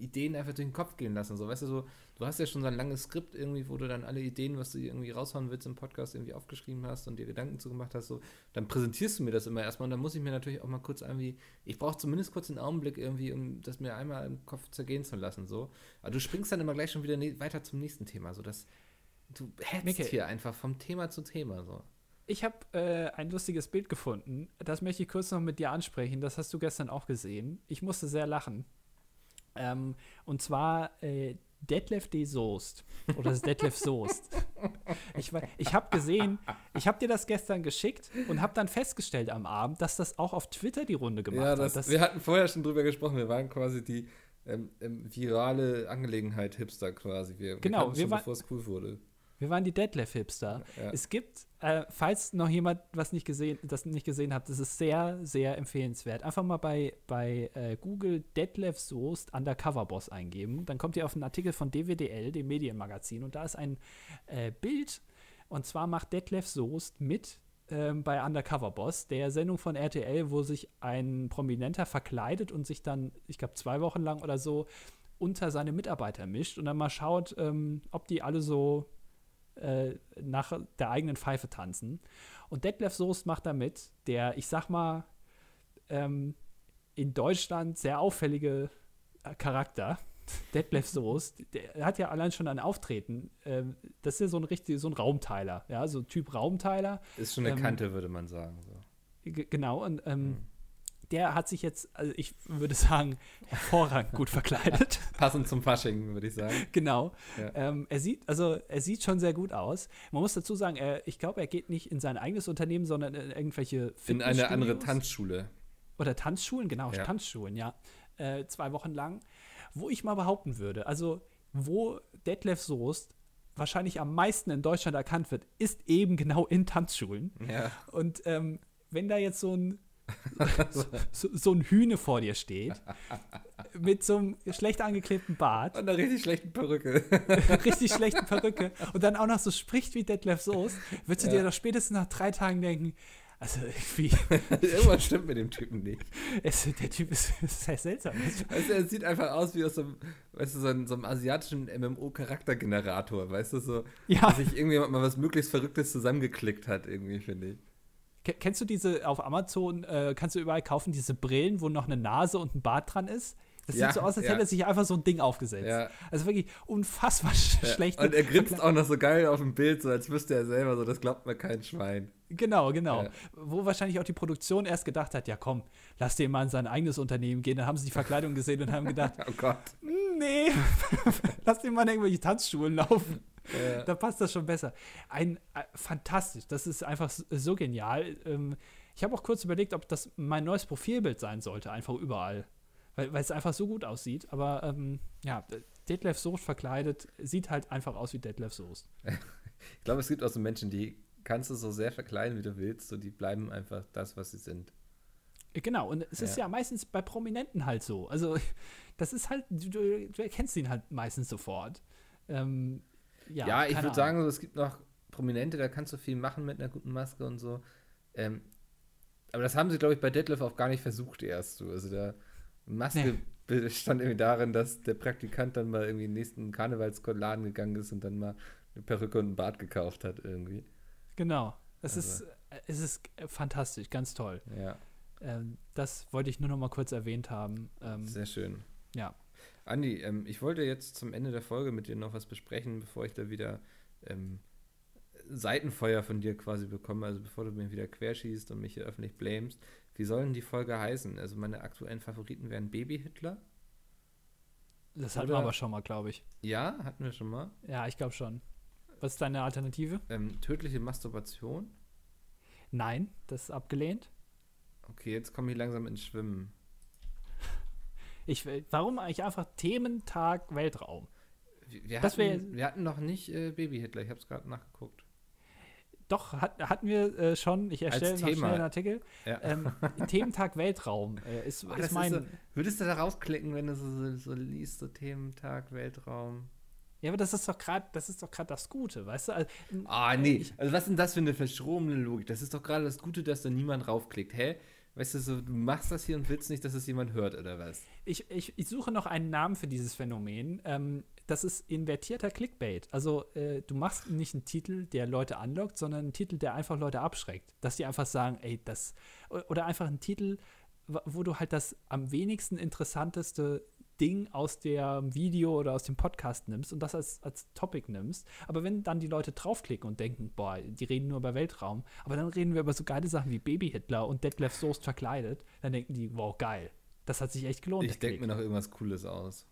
Ideen einfach durch den Kopf gehen lassen. So, weißt du, so, du hast ja schon so ein langes Skript irgendwie, wo du dann alle Ideen, was du irgendwie raushauen willst im Podcast, irgendwie aufgeschrieben hast und dir Gedanken zugemacht hast. So, dann präsentierst du mir das immer erstmal und dann muss ich mir natürlich auch mal kurz irgendwie, ich brauche zumindest kurz einen Augenblick irgendwie, um das mir einmal im Kopf zergehen zu lassen. So. Aber du springst dann immer gleich schon wieder ne weiter zum nächsten Thema. So, dass du hetzt Micke. hier einfach vom Thema zu Thema. So. Ich habe äh, ein lustiges Bild gefunden. Das möchte ich kurz noch mit dir ansprechen. Das hast du gestern auch gesehen. Ich musste sehr lachen. Ähm, und zwar äh, Detlef D. Soest. Oder das Detlef Soest. Ich, ich habe gesehen, ich habe dir das gestern geschickt und habe dann festgestellt am Abend, dass das auch auf Twitter die Runde gemacht Ja, das, hat. Das, wir hatten vorher schon drüber gesprochen. Wir waren quasi die ähm, ähm, virale Angelegenheit Hipster quasi. Wir, Genau, wir, wir schon, war- bevor es cool wurde. Wir waren die Detlef-Hipster. Ja. Es gibt, äh, falls noch jemand was nicht gesehen, das nicht gesehen hat, das ist sehr, sehr empfehlenswert. Einfach mal bei, bei äh, Google Detlef Soest Undercover Boss eingeben. Dann kommt ihr auf einen Artikel von DWDL, dem Medienmagazin, und da ist ein äh, Bild Und zwar macht Detlef Soest mit ähm, bei Undercover Boss, der Sendung von RTL, wo sich ein Prominenter verkleidet und sich dann, ich glaube, zwei Wochen lang oder so unter seine Mitarbeiter mischt und dann mal schaut, ähm, ob die alle so äh, nach der eigenen Pfeife tanzen. Und Detlef Soest macht da mit, der, ich sag mal, ähm, in Deutschland sehr auffällige äh, Charakter. <laughs> Detlef Soest, der hat ja allein schon ein Auftreten. Ähm, das ist ja so ein richtig, so ein Raumteiler, ja, so Typ Raumteiler. Ist schon eine Ähm, Kante, würde man sagen. So. Genau, und ähm, Mhm. Der hat sich jetzt, also ich würde sagen, hervorragend gut verkleidet. <laughs> Passend zum Fasching, würde ich sagen. genau. Ja. Ähm, er sieht, also er sieht schon sehr gut aus. Man muss dazu sagen, er, ich glaube, er geht nicht in sein eigenes Unternehmen, sondern in irgendwelche In eine andere. Tanzschule. Oder Tanzschulen, genau, Ja. Tanzschulen, ja. Äh, zwei Wochen lang. Wo ich mal behaupten würde, also wo Detlef Soest wahrscheinlich am meisten in Deutschland erkannt wird, ist eben genau in Tanzschulen. Ja. Und ähm, wenn da jetzt so ein, so, so ein Hühne vor dir steht, mit so einem schlecht angeklebten Bart, Und einer richtig schlechten Perücke. <laughs> richtig schlechten Perücke und dann auch noch so spricht wie Detlef Soest, würdest du Ja. dir doch spätestens nach drei Tagen denken, also irgendwie, <laughs> Irgendwas stimmt mit dem Typen nicht. es, der Typ ist, <laughs> ist sehr seltsam. Weißt du, er sieht einfach aus wie aus so einem, weißt du, so einem, so einem asiatischen MMO-Charaktergenerator, weißt du, so, Ja, dass sich irgendjemand mal was möglichst Verrücktes zusammengeklickt hat, irgendwie, finde ich. Ke- kennst du diese auf Amazon, äh, kannst du überall kaufen, diese Brillen, wo noch eine Nase und ein Bart dran ist? Das Ja, sieht so aus, als ja. hätte er sich einfach so ein Ding aufgesetzt. Ja. Also wirklich unfassbar schlecht. Und er grinst auch noch so geil auf dem Bild, so als wüsste er selber, so, das glaubt mir kein Schwein. Genau, genau. Wo wahrscheinlich auch die Produktion erst gedacht hat, ja komm, lass den mal in sein eigenes Unternehmen gehen. Dann haben sie die Verkleidung gesehen und haben gedacht, <laughs> Oh Gott. "Hm, nee, <laughs> lass den mal in irgendwelche Tanzschulen laufen. Ja. Da passt das schon besser. Ein äh, fantastisch, das ist einfach so, genial. Ähm, ich habe auch kurz überlegt, ob das mein neues Profilbild sein sollte, einfach überall. Weil, weil es einfach so gut aussieht. Aber ähm, ja, Detlef Soest verkleidet sieht halt einfach aus wie Detlef Soest. <laughs> Ich glaube, es gibt auch so Menschen, die kannst du so sehr verkleiden, wie du willst, so die bleiben einfach das, was sie sind. Äh, Genau, und es ist Ja. ja meistens bei Prominenten halt so. Also, <laughs> das ist halt, du, du du erkennst ihn halt meistens sofort. Ähm, ja, Ja, ich würde sagen, es gibt noch Prominente, da kannst du viel machen mit einer guten Maske und so. Ähm, aber das haben sie, glaube ich, bei Detlef auch gar nicht versucht erst so. Also der Maske bestand irgendwie darin, dass der Praktikant dann mal irgendwie in den nächsten Karnevalsladen gegangen ist und dann mal eine Perücke und einen Bart gekauft hat irgendwie. Genau. Es Also. ist, äh, es ist fantastisch, ganz toll. Ja, Ähm, das wollte ich nur noch mal kurz erwähnt haben. Ähm, sehr schön. ja. Andi, ähm, ich wollte jetzt zum Ende der Folge mit dir noch was besprechen, bevor ich da wieder ähm, Seitenfeuer von dir quasi bekomme, also bevor du mir wieder querschießt und mich hier öffentlich blamest. Wie soll denn die Folge heißen? Also meine aktuellen Favoriten wären Baby-Hitler. Das hatten wir aber schon mal, glaube ich. Ja, hatten wir schon mal. Ja, ich glaube schon. Was ist deine Alternative? Ähm, tödliche Masturbation. Nein, das ist abgelehnt. Okay, jetzt komme ich langsam ins Schwimmen. Ich, warum eigentlich einfach Thementag Weltraum? Wir, hatten, wir hatten noch nicht äh, Baby-Hitler, ich habe es gerade nachgeguckt. Doch, hat, hatten wir äh, schon. Ich erstelle noch schnell einen Artikel. Ja. Ähm, Thementag Weltraum äh, ist, Ah, ist mein. ist so, würdest du da rausklicken, wenn du so, so, so liest, so Thementag, Weltraum? ja, aber das ist doch gerade, das ist doch gerade das Gute, weißt du? Also, Ah, nee. Ich- Also, was ist denn das für eine verschrobene Logik? Das ist doch gerade das Gute, dass da niemand raufklickt. Hä? Weißt du, so, du machst das hier und willst nicht, dass es jemand hört, oder was? Ich, ich, ich suche noch einen Namen für dieses Phänomen. Ähm, das ist invertierter Clickbait. Also äh, du machst nicht einen Titel, der Leute anlockt, sondern einen Titel, der einfach Leute abschreckt. Dass die einfach sagen, ey, das. Oder einfach einen Titel, wo du halt das am wenigsten interessanteste Ding aus dem Video oder aus dem Podcast nimmst und das als, als Topic nimmst. Aber wenn dann die Leute draufklicken und denken, boah, die reden nur über Weltraum, aber dann reden wir über so geile Sachen wie Baby-Hitler und Detlef Soest verkleidet, dann denken die, wow, geil. Das hat sich echt gelohnt. Ich denke mir noch irgendwas Cooles aus.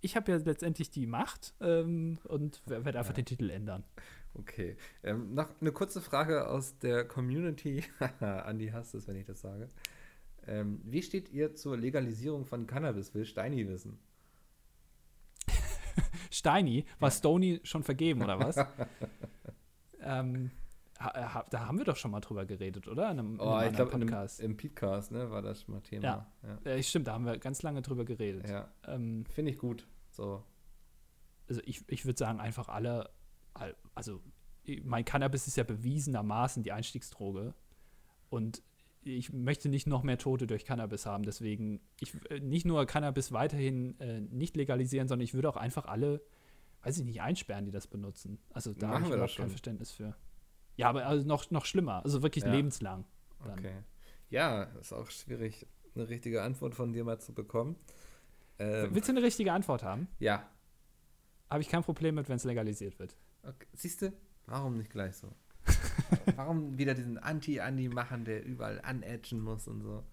ich habe ja letztendlich die Macht ähm, und werde einfach Ja. den Titel ändern. Okay. Ähm, noch eine kurze Frage aus der Community. <laughs> Andi hasst es, wenn ich das sage. Ähm, wie steht ihr zur Legalisierung von Cannabis? Will Steini wissen. <laughs> Steini, war Stony schon vergeben oder was? <laughs> ähm, ha, ha, da haben wir doch schon mal drüber geredet, oder? In einem, in Oh, ich glaube, im, Podcast. im Podcast, ne, war das schon mal Thema. Ja. ja. äh, stimmt, da haben wir ganz lange drüber geredet. ja. Ähm, Finde ich gut. So. also ich, ich würde sagen, einfach alle, all- also mein Cannabis ist ja bewiesenermaßen die Einstiegsdroge. Und ich möchte nicht noch mehr Tote durch Cannabis haben. Deswegen, ich äh, nicht nur Cannabis weiterhin äh, nicht legalisieren, sondern ich würde auch einfach alle, weiß ich nicht, einsperren, die das benutzen. Also da habe ich überhaupt kein Verständnis für. Ja, aber also noch, noch schlimmer, also wirklich ja. lebenslang. Dann. Okay. Ja, ist auch schwierig, eine richtige Antwort von dir mal zu bekommen. Ähm, Willst du eine richtige Antwort haben? Ja. Habe ich kein Problem mit, wenn es legalisiert wird. Okay. Siehst du, warum nicht gleich so? <laughs> warum wieder diesen Anti-Andi machen, der überall anedgen muss und so?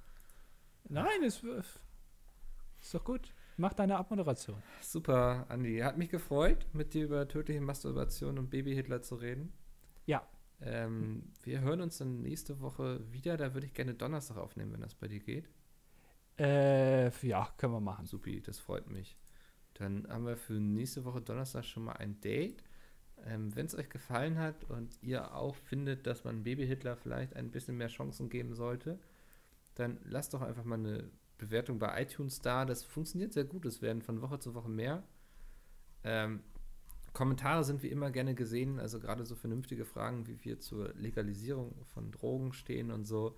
Nein, es ist doch gut. Mach deine Abmoderation. Super, Andi. Hat mich gefreut, mit dir über tödliche Masturbation und Baby-Hitler zu reden. Ja. Ähm, wir hören uns dann nächste Woche wieder. Da würde ich gerne Donnerstag aufnehmen, wenn das bei dir geht. Äh, ja, können wir machen. Supi, das freut mich. Dann haben wir für nächste Woche Donnerstag schon mal ein Date. Ähm, wenn es euch gefallen hat und ihr auch findet, dass man Baby Hitler vielleicht ein bisschen mehr Chancen geben sollte, dann lasst doch einfach mal eine Bewertung bei iTunes da. Das funktioniert sehr gut. Es werden von Woche zu Woche mehr. Ähm, Kommentare sind wie immer gerne gesehen, also gerade so vernünftige Fragen, wie wir zur Legalisierung von Drogen stehen und so.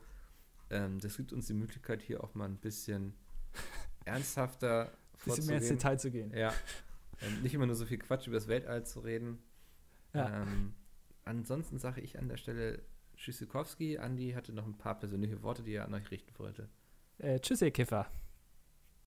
Ähm, das gibt uns die Möglichkeit, hier auch mal ein bisschen <laughs> ernsthafter ein bisschen mehr ins Detail zu gehen. Ja. Ähm, nicht immer nur so viel Quatsch über das Weltall zu reden. Ja. Ähm, ansonsten sage ich an der Stelle Tschüssikowski. Andi hatte noch ein paar persönliche Worte, die er an euch richten wollte. Äh, tschüss, ihr Kiffer.